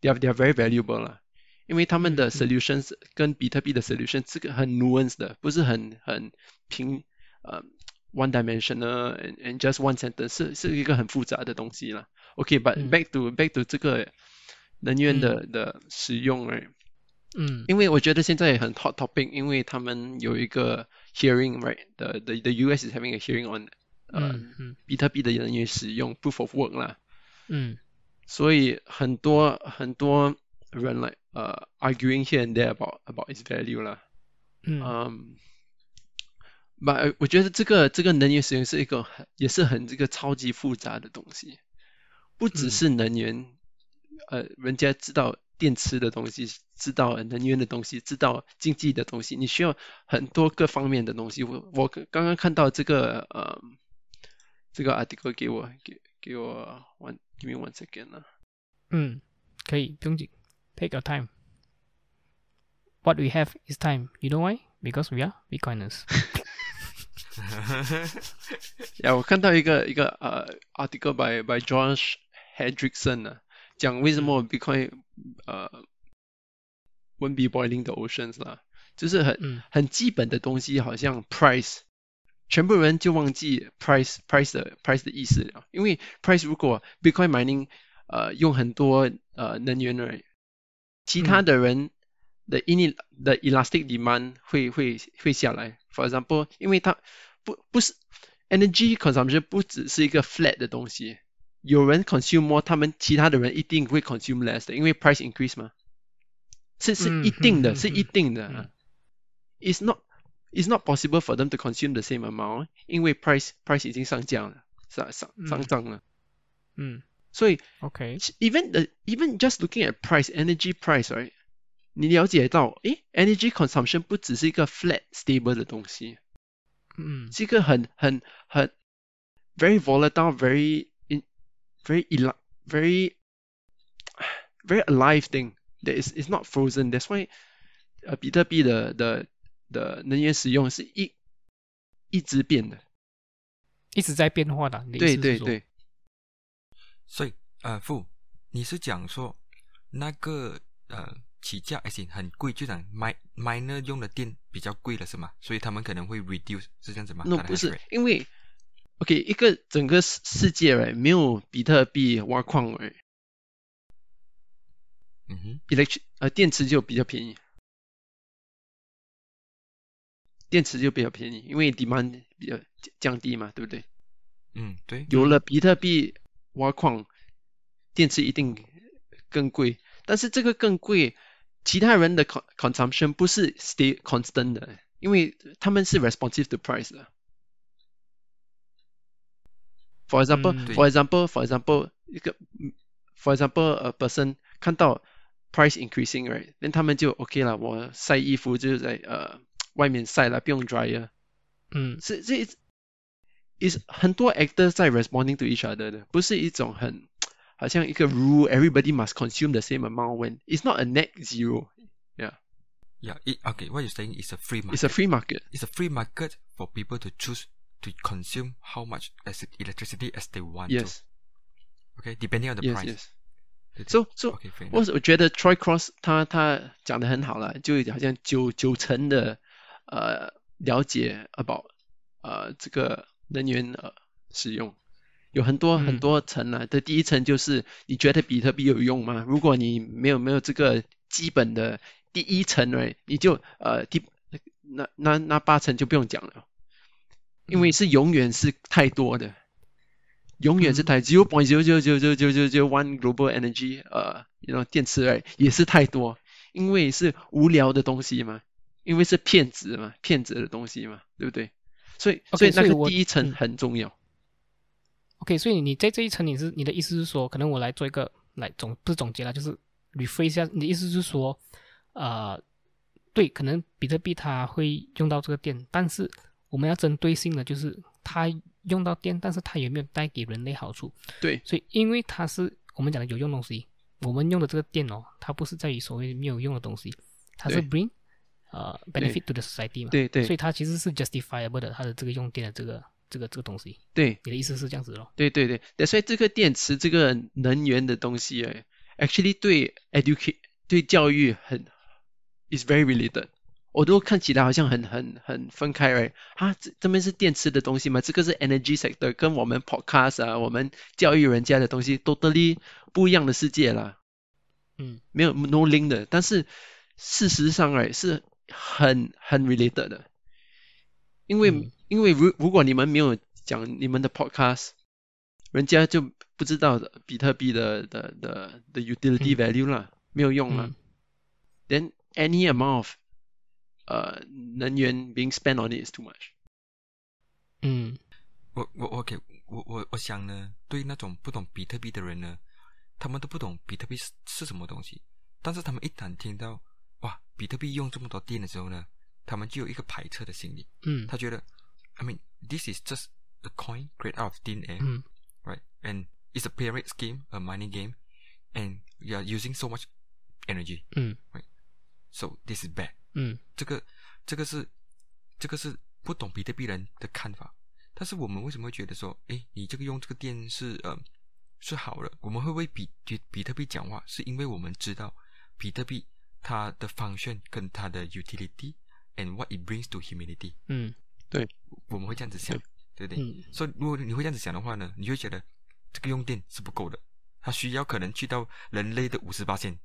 they are they are very valuable 啦，因为他们的嗯嗯 solutions 跟比特币的 solution 这个很 nuanced 的，不是很很平呃 one dimensional and and just one sentence，是是一个很复杂的东西啦。OK，but、嗯 back to back to 这个能源的、的使用，right？嗯因为我觉得现在很 hot topic，因为他们有一个 hearing right，the the the US is having a hearing on 呃、嗯嗯比特币的能源使用 proof of work 啦，嗯所以很多很多人来呃 arguing here and there about about its value 啦，嗯嗯，把我觉得这个这个能源使用是一个很也是很这个超级复杂的东西，不只嗯是能源，呃，人家知道电池的东西，知道能源的东西，知道经济的东西，你需要很多各方面的东西。我我刚刚看到这个呃这个 article 给我给给我 one give me one second 啊。嗯，可以不用紧，take your time。What we have is time. You know why? Because we are Bitcoiners. 呀，我看到一个一个呃 article by by Josh Hendrickson 啊，讲为什么 Bitcoin 呃 won't be boiling the oceans 啦，就是很嗯很基本的东西，好像 price，全部人就忘记 price price 的 price 的意思了，因为 price 如果 Bitcoin mining 呃用很多呃能源而其他的人的 in 的 elastic demand 会会会下来 ，for example，因为它不不是 energy consumption 不只是一个 flat 的东西，有人 consume more，他们其他的人一定会 consume less 的，因为 price increase 嘛，是是嗯一定的，嗯是一定的。嗯 It's not it's not possible for them to consume the same amount，因为 price price 已经上降了，上上上涨了，嗯所以，OK， even the even just looking at price energy price right， 你了解到，诶，energy consumption 不只是一个 flat stable 的东西，嗯是一个很很很 very volatile very in very ela- very very alive thing that is is not frozen that's why 呃比特币的的的能源使用是一一直变的。一直在变化的。你对对对，所以呃，傅，你是讲说那个呃起价而且很贵，就讲 mi miner 用的电比较贵了是吗？所以他们可能会 reduce 是这样子吗？那不是因为，OK，一个整个世世界哎，没有比特币挖矿哎嗯哼，，elect 呃电池就比较便宜，电池就比较便宜，因为 demand 比较降低嘛，对不对？嗯，对，有了比特币挖矿，电池一定更贵，但是这个更贵，其他人的 con consumption 不是 stay constant 的，因为他们是 responsive to price 的。For example, 嗯 for example, for example，一个，for example，a person 看到 price increasing right，那他们就 OK 了，我晒衣服就是在呃外面晒了，不用 dryer。嗯是这 is 很多 actors 在 responding to each other 的，不是一种很 好像一个 rule everybody must consume the same amount when it's not a net zero. Yeah, it, okay. What you're saying is a free market. It's a free market. It's a free market for people to choose to consume how much as electricity as they want Yes, to. Okay, depending on the yes, price. yes. 对对 So so okay, fair 我 enough. 我觉得 Troy Cross 他他讲的很好了，就好像九九成的呃了解 about 呃这个能源呃使用， 有很多很嗯多层啊。的第一层就是你觉得比特币有用吗？如果你没有没有这个基本的第一层 right，你就呃第那那那八层就不用讲了，因为嗯是永远是太多的。永远是嗯太 zero point zero zero zero zero zero zero zero one global energy 呃，you know 电池哎也是太多，因为是无聊的东西嘛，因为是骗子嘛，骗子的东西嘛，对不对？所以所以那个第一层嗯很重要。OK，所以你在这一层，你是你的意思是说，可能我来做一个来总不是总结了，就是 rephrase 一下，你的意思是说，呃，对，可能比特币它会用到这个电，但是我们要针对性的就是它用到电，但是它有没有带给人类好处？对。所以因为它是我们讲的有用东西，我们用的这个电哦，它不是在于所谓没有用的东西，它是 bring 呃 benefit to the society 嘛，对对。所以它其实是 justifiable 的，它的这个用电的这个这个这个东西，对你的意思是这样子咯？对对对，所以这个电池这个能源的东西哎，actually 对 educate 对教育很 is very related。我都看起来好像很很很分开哎，啊，这这边是电池的东西吗？这个是 energy sector，跟我们 podcast 啊，我们教育人家的东西 totally 不一样的世界啦，嗯没有 no link 的。但是事实上哎，是很很 related 的，因为、嗯因为如如果你们没有讲你们的 podcast，人家就不知道的比特币的的的的 utility 嗯。value 啦，没有用了。嗯。Then any amount of 呃能源 being spent on it is too much。嗯。我我 OK，我我我想呢，对那种不懂比特币的人呢，他们都不懂比特币是是什么东西，但是他们一旦听到哇，比特币用这么多电的时候呢，他们就有一个排斥的心理，嗯。他觉得 ，I mean this is just a coin created out of thin air，、嗯 right? And it's a pyramid scheme, a mining game, and you are using so much energy, 嗯 so this is bad. 嗯这个这个是这个是不懂比特币人的看法。但是我们为什么会觉得说，诶，你这个用这个电是呃是好的？我们会为比比比特币讲话，是因为我们知道比特币它的 function 跟它的 utility and what it brings to humanity，嗯 我们会这样子想，对不对？嗯所以如果你会这样子想的话呢，你会觉得这个用电是不够的，它需要可能去到人类的五十八线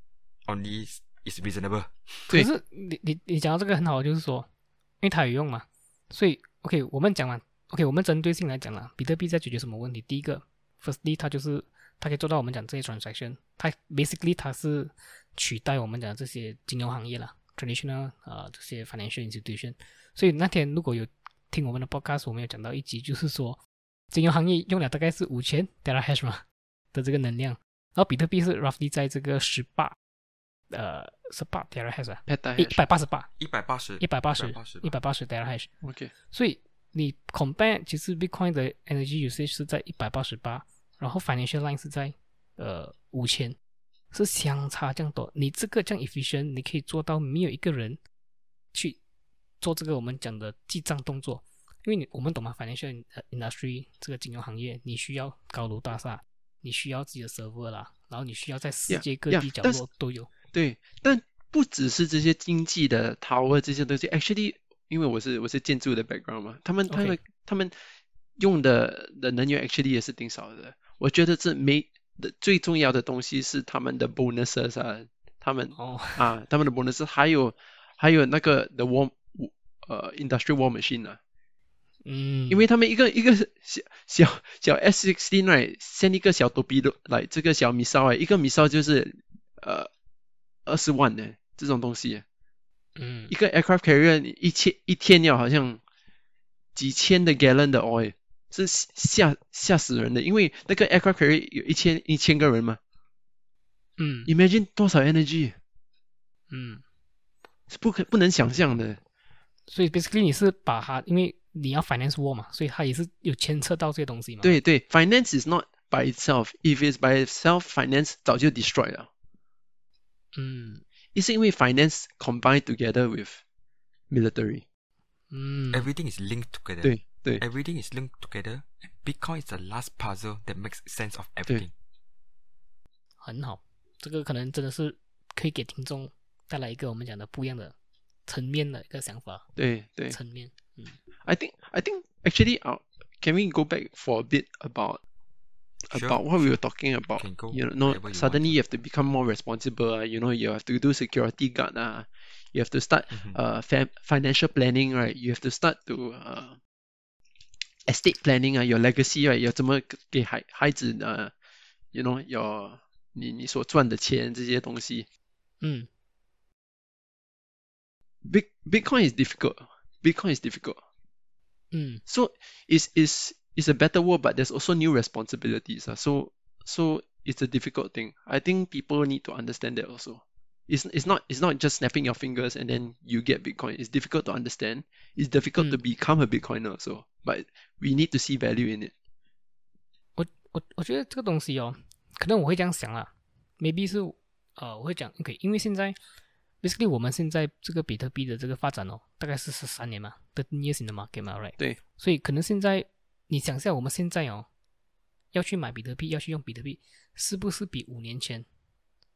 ，only is reasonable。可是你你你讲到这个很好，就是说，因为它有用嘛，所以 OK，我们讲嘛，OK，我们针对性来讲啦，比特币在解决什么问题？第一个，firstly，它就是它可以做到我们讲这些 transaction，它 basically 它是取代我们讲这些金融行业啦，traditional 呃这些 financial institution。所以那天如果有听我们的 podcast，我们有讲到一集，就是说金融行业用了大概是五千 terahash 嘛的这个能量，然后比特币是 roughly 在这个十八呃十八 terahash 啊，peta 一百八十八，一百八十，一百八十，180一百八十 terahash。OK，所以你 combine 其实 Bitcoin 的 energy usage 是在一百八十八，然后 financial line 是在呃五千，是相差这样多。你这个这样 efficient，你可以做到没有一个人去做这个我们讲的记账动作，因为你我们懂吗？financial industry 这个金融行业，你需要高楼大厦，你需要自己的 server 啦，然后你需要在世界各地角落都有。对，但不只是这些经济的 tower 这些东西，actually，因为我是我是建筑的 background 嘛，他们他们他们用的的能源 actually 也是挺少的。我觉得这没的最重要的东西是他们的 bonuses 啊，他们哦，啊他们的 bonus 还有还有那个 the war 呃 industrial war machine 啊，嗯，因为他们一个一个小小小 S sixteen right，像一个小躲避的来这个小米烧哎，一个米烧就是呃二十万呢，这种东西，嗯。一个 aircraft carrier 一千一天要好像几千的 gallon 的 oil，是吓吓死人的，因为那个 aircraft carrier 有一千一千个人嘛嗯，imagine 多少 energy 嗯，是不可不能想象的，所以 basically 你是把它，因为你要 finance war 嘛，所以它也是有牵扯到这些东西嘛。，对对，finance is not by itself，if it's by itself，finance 早就 destroy 了。嗯是因为 finance combined together with military。嗯 Everything is linked together. 对对 Everything is linked together. and Bitcoin is the last puzzle that makes sense of everything. 很好，这个可能真的是可以给听众带来一个我们讲的不一样的 层面的一个想法对对层面。嗯 I think I think actually uh, can we go back for a bit about about what we were talking about? You know, no, you suddenly want. you have to become more responsible. Uh, you know, you have to do security guard. Uh, you have to start Mhm. uh fam- financial planning, right? You have to start to uh estate planning. Uh, your legacy, right? 要怎么给孩孩子呃，you know, your 你你所赚的钱这些东西。嗯 Big Bitcoin is difficult. Bitcoin is difficult. 嗯 So it's is it's a better world, but there's also new responsibilities. Uh. So so it's a difficult thing. I think people need to understand that also. It's it's not it's not just snapping your fingers and then you get Bitcoin. It's difficult to understand. It's difficult to Mm. become a Bitcoiner also. But we need to see value in it. 我我我觉得这个东西哦，可能我会这样想啦，maybe 是呃，我会讲 OK，因为现在 basically 我们现在这个比特币的这个发展哦，大概是十三年嘛 years in the market 嘛，right？对，所以可能现在你想一下，我们现在哦，要去买比特币，要去用比特币，是不是比五年前、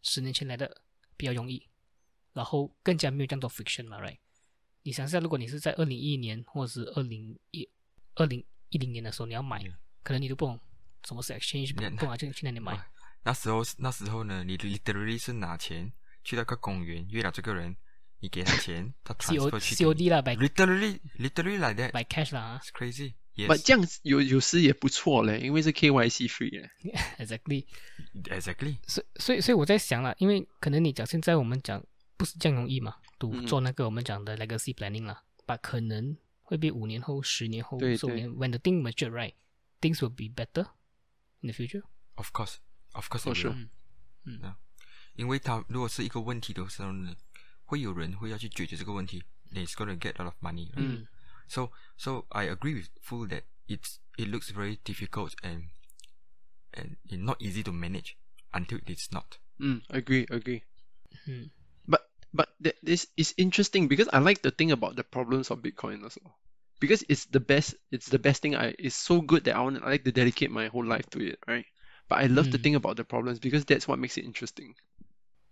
十年前来的比较容易？然后更加没有这样多 friction 嘛，right？你想一下，如果你是在二零一一年或者是二零一二零一零年的时候你要买.可能你都不懂什么是 exchange，不 Yeah, 不懂啊，就去哪里买。那时候那时候呢，你 literally 是拿钱去那个公园遇到这个人，你给他钱，他 C transfer 去 C O 给 D 你啦，by literally literally like that. by cash 啦啊 It's crazy. Yes. But 这样子有有时也不错嘞，因为是 KYC free 嘞。，exactly。exactly. 所所以所以我在想了，因为可能你讲现在我们讲不是这样容易嘛，读嗯做那个我们讲的 legacy planning 啦，把可能会被五年后、十年后、十五年，when the thing mature right, things will be better in the future。Of course, of course, For sure. 嗯啊因为它如果是一个问题的时候呢，会有人会要去解决这个问题。It's gonna get a lot of money. right? 嗯 So, so I agree with Fu that it's it looks very difficult and and it not easy to manage until it's not. 嗯，agree agree。嗯 But but that this is interesting because I like to think about the problems of Bitcoin also. Because it's the best it's the best thing I it's so good that I want I like to dedicate my whole life to it, right? But I love to Mm. think about the problems because that's what makes it interesting.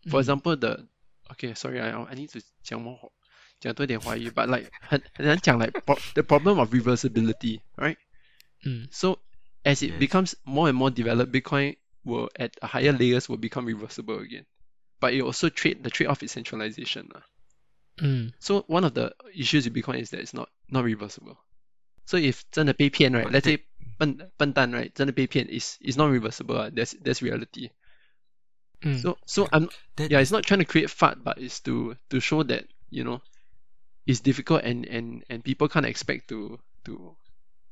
For 嗯 example, the okay, sorry, I I need to 讲 more 讲多一点华语 but like 很很难讲 like pro, the problem of reversibility, right? 嗯 So as it Yes. becomes more and more developed, Bitcoin will at a higher layers will become reversible again. But it also trade the trade off is centralization. lah. 嗯 So one of the issues with Bitcoin is that it's not not reversible. So if 真的被骗 right, But let's that- say 笨笨蛋 right, 真的被骗 is is not reversible. ah, That's that's reality. 嗯 So so I'm That yeah, it's not trying to create FUD, but it's to to show that you know it's difficult and and and people can't expect to to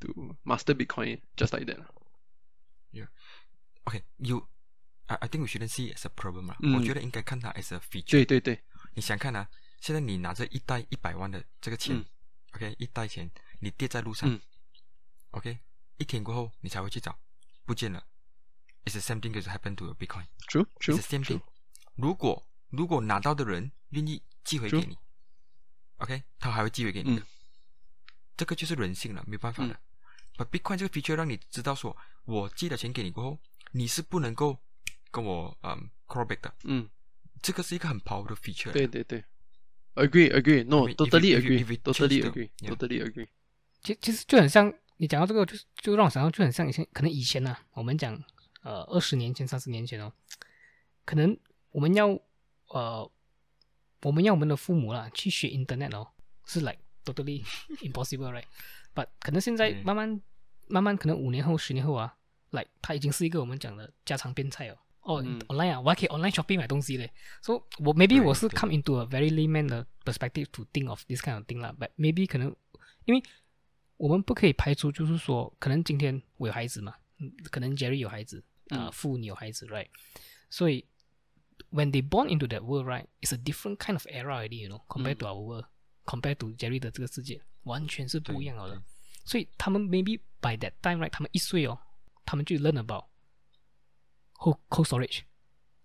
to master Bitcoin just like that. okay. You, I I think we shouldn't see it as a problem 啦。嗯我觉得应该看它 as a feature。对对对，你想看啊，现在你拿着一袋一百万的这个钱、嗯 o k 一袋钱，你跌在路上、嗯 o k 一天过后你才会去找，不见了。 It's the same thing that happen to your Bitcoin. True It's true the same thing. true. 如果如果拿到的人愿意寄回给你，OK，他还会寄回给你的。嗯这个就是人性了，没办法的。把 Bitcoin 这个 feature 让你知道说，我寄了钱给你过后，你是不能够跟我嗯 callback 的。嗯，这个是一个很 power 的 feature。对对对，agree agree no totally agree totally agree totally agree。其其实就很像你讲到这个，就就让我想到，就很像以前，可能以前呢、我们讲呃二十年前、三十年前哦，可能我们要呃我们要我们的父母啦去学 Internet 哦，是 like totally impossible right？but 可能现在嗯慢慢、慢慢，可能五年后、十年后啊，like 它已经是一个我们讲的家常便菜哦。哦、嗯 o n l i n e 啊，我还可以 online shopping 买东西嘞。所、以我 maybe 我是 come into a very layman 的 perspective to think of this kind of thing 啦，but maybe 可能因为我们不可以排除，就是说，可能今天我有孩子嘛，嗯可能 Jerry 有孩子，啊、嗯父你有孩子，right？所以 when they born into that world, right, it's a different kind of era already, you know, compared to our world, compared to Jerry 的这个世界，完全是不一样了的对。所以他们 maybe by that time, right，他们一岁哦，他们就 learn about cold cold storage,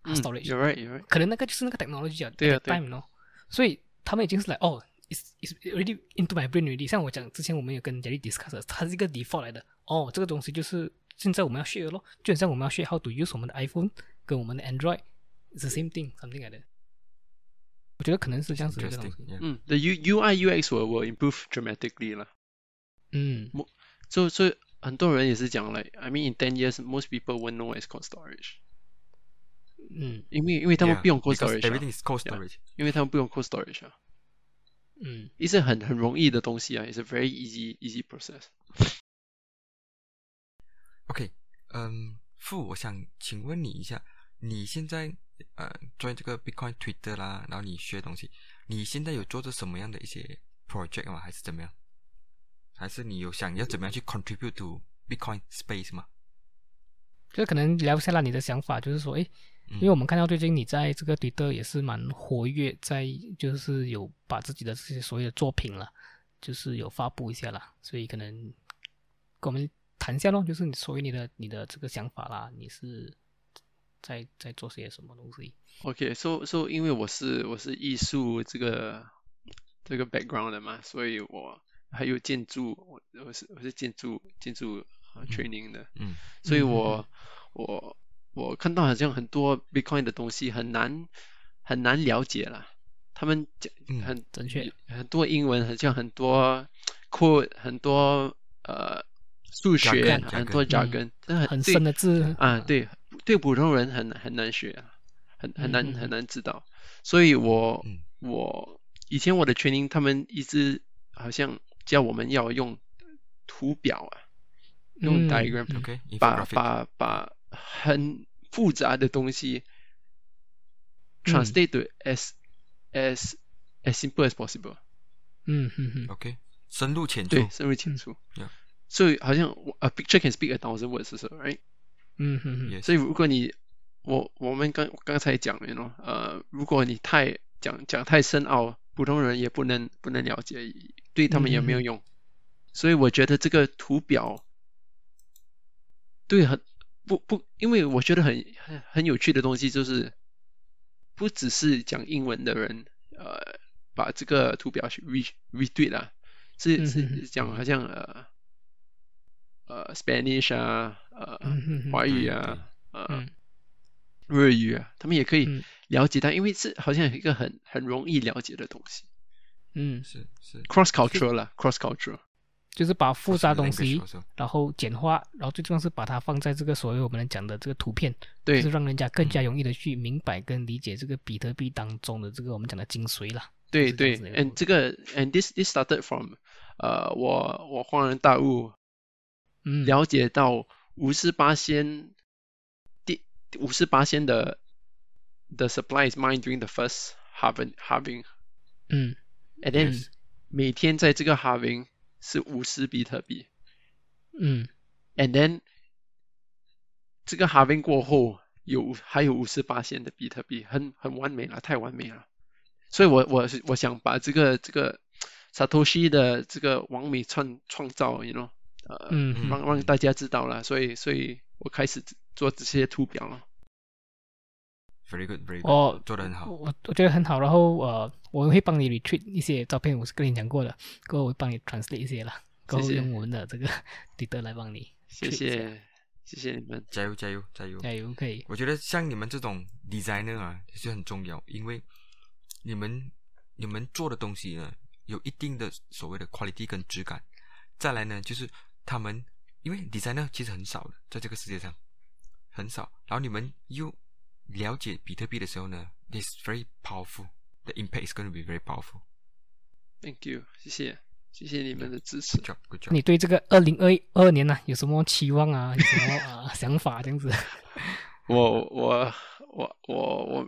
嗯 storage，、 ，you're right you're right。可能那个就是那个 technology 啊，对啊 at that time 喏，所以他们已经是来哦，is is already into my brain already。像我讲之前我们有跟 Jerry discuss，的它是一个 default 来的。哦，这个东西就是 现在我们要学的咯，就很像我们要学 how to use 我们的 iPhone 跟我们的 Android，it's the same thing，something like that。我觉得可能是这样子的一个东 Interesting. 西。 Yeah. 嗯，the U UI UX will will improve dramatically 了。嗯所以所以很多人也是讲，like I mean in ten years most people won't know what's cold storage，嗯因为因为他们 Yeah, 不用 cold because storage，啊 Everything is cold Yeah. storage. 因为他们不用 cold storage 啊，嗯一是很很容易的东西啊，it's a very easy easy process。 OK，嗯，傅，我想请问你一下，你现在呃做这个 Bitcoin Twitter 啦，然后你学东西，你现在有做着什么样的一些 project 吗？还是怎么样？还是你有想要怎么样去 contribute to Bitcoin space 吗？就可能聊一下啦你的想法，就是说，诶，嗯因为我们看到最近你在这个 Twitter 也是蛮活跃，在就是有把自己的这些所有的作品了，就是有发布一下啦，所以可能跟我们谈一下咯，就是你所谓你的你的这个想法啦，你是在在做些什么东西？OK，so so 因为我是我是艺术这个这个 background 的嘛，所以我还有建筑，我我是我是建筑建筑啊 training 的，嗯所以嗯我我我看到好像很多 Bitcoin 的东西很难很难了解啦，他们讲嗯很正确。很多英文，好像很多 code 很多呃数学很多扎根，很很深的字。啊，对对，普通人很很难学啊，很很难很难知道。所以，我我以前我的全英他们一直好像教我们要用图表啊，用 diagram 把把把很复杂的东西 translate to as as as simple as possible。嗯嗯嗯，OK，深入浅出，对，深入浅出。所以好像 a picture can speak a thousand words 是 right？嗯嗯嗯。Yes 所以如果你我我们刚刚才讲了喏，呃，如果你太讲讲太深奥，普通人也不能不能了解，对他们也没有用。所以我觉得这个图表对很不不，因为我觉得很很很有趣的东西就是，不只是讲英文的人，呃，把这个图表去 re retweet 啦，是嗯嗯是嗯。讲好像呃呃 Spanish 啊，呃嗯嗯嗯华语对啊，呃嗯日语啊，他们也可以嗯。了解它，因为是好像一个很很容易了解的东西嗯，是是，cross cultural 啦，cross cultural，就是把复杂东西然后简化，然后最重要是把它放在这个所谓我们讲的这个图片，对就。是让人家更加容易的去明白跟理解这个比特币当中的这个我们讲的精髓啦。对对，and 这个 and this this started from 呃我我恍然大悟，嗯，了解到五十八仙第五十八仙的 the supply is mined during the first halving halving 嗯 and then Yes 每天在这个 halving 是五十比特币嗯，and then 这个 halving 过后有还有五十八仙的比特币，很很完美了，太完美了。所以我我是我想把这个这个 Satoshi 的这个完美创创造，you know，呃，嗯嗯让让大家知道了，所以所以我开始做这些图表了。，very good，very good，哦做的很好。我我觉得很好，然后呃，我会帮你 retreat 一些照片，我是跟你讲过的，过后我会帮你 translate 一些了，过后用我们的这个 Twitter 来帮你谢谢谢谢你们，加油加油加油！加油可以，我觉得像你们这种 designer 啊，是很重要，因为你们你们做的东西呢，有一定的所谓的 quality 跟质感。再来呢，就是他们因为 designer 其实很少的，在这个世界上很少，然后你们又了解比特币的时候呢，this very powerful。The impact is going to be very powerful. Thank you，谢谢谢谢你们的支持 Good。job, good job. 你对这个二零二二年呢、有什么期望啊？有什么啊、想法这样子？我我我我我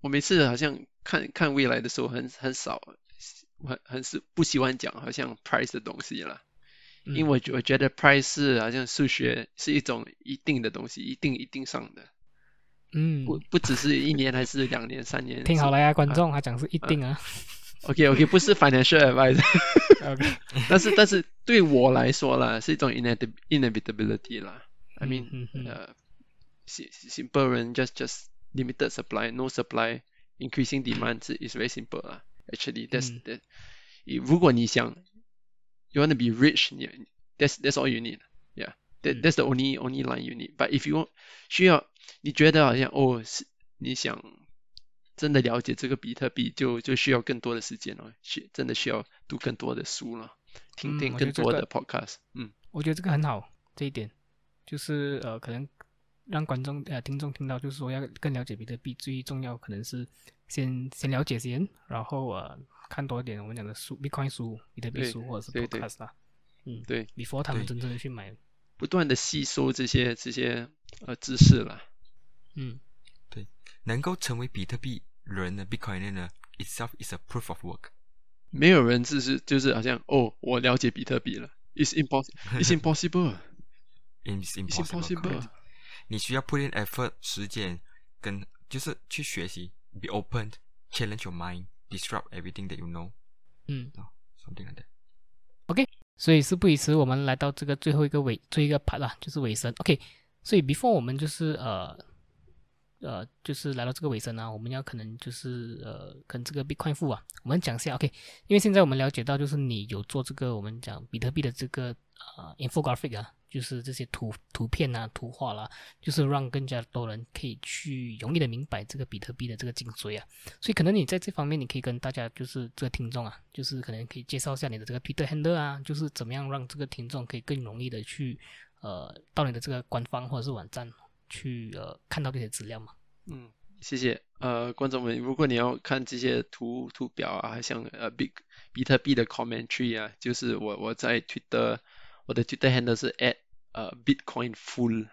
我每次好像看看未来的时候很很少，我很很是不喜欢讲好像 price 的东西啦，嗯因为我觉我觉得 price 是好像数学是一种一定的东西，一定一定上的，嗯，不不只是一年还是两年三年。听好了呀，观众，他讲是一定啊。OK OK，不是 financial advice，OK，但是但是对我来说啦，是一种 inevit inevitability 啦。I mean，呃，sim simple 人 just just limited supply, no supply, increasing demand 是 is very simple 啦。Actually, that's 嗯 that. 如果你想 you want to be rich, 你 that's that's all you need. Yeah, that 嗯 that's the only only line you need. But if you want 需要你觉得好像哦是你想真的了解这个比特币，就就需要更多的时间了，需真的需要读更多的书了，听嗯听更多的 podcast。嗯，我觉得这个很好，这一点就是呃，可能让观众呃听众听到，就是说要更了解比特币，最重要可能是先先了解先，然后呃看多一点我们讲的书，Bitcoin 书、比特币对书或者是 Podcast 啦，嗯对，，before 他们真正的去买，不断的吸收这些这些呃知识了。嗯对能够成为比特币人的 Bitcoin 呢，itself is a proof of work。没有人就是就是好像哦，我了解比特币了，it's impossible, it's impossible. 你需要 put in effort 时间，跟就是去学习，be open, challenge your mind, disrupt everything that you know, 嗯，something like that. OK，所以事不宜迟，我们来到这个最后一个尾最后一个 part 啦，就是尾声。OK，所以 before 我们就是呃呃，就是来到这个尾声啊，我们要可能就是呃跟这个 Bitcoin 富啊，我们讲一下 OK，因为现在我们了解到就是你有做这个我们讲比特币的这个呃 infographic 啊，就是这些图图片啊、图画啦，就是让更加多人可以去容易的明白这个比特币的这个精髓啊。所以可能你在这方面，你可以跟大家就是这个听众啊，就是可能可以介绍一下你的这个 Twitter handle 啊，就是怎么样让这个听众可以更容易的去呃到你的这个官方或者是网站去呃看到这些资料吗。嗯，谢谢。呃，观众们，如果你要看这些图图表啊，还像呃比比特币的 commentary 啊，就是我我在 Twitter 我的 Twitter handle 是 at 呃 Bitcoin Full，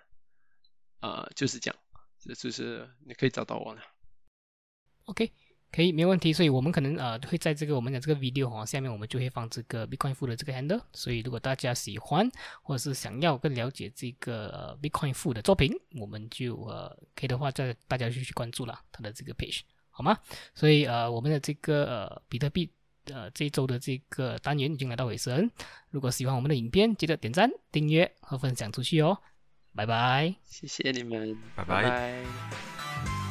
啊、就是这样，这就是你可以找到我了。OK，可以，没问题。所以我们可能呃会在这个我们的这个 video 哈下面，我们就会放这个 Bitcoin 富的这个 handle。所以如果大家喜欢或者是想要更了解这个呃 Bitcoin 富的作品，我们就呃可以的话，再大家就去关注了他的这个 page，好吗？所以呃我们的这个呃比特币呃这一周的这个单元已经来到尾声。如果喜欢我们的影片，记得点赞、订阅和分享出去哦。拜拜。谢谢你们，拜拜拜拜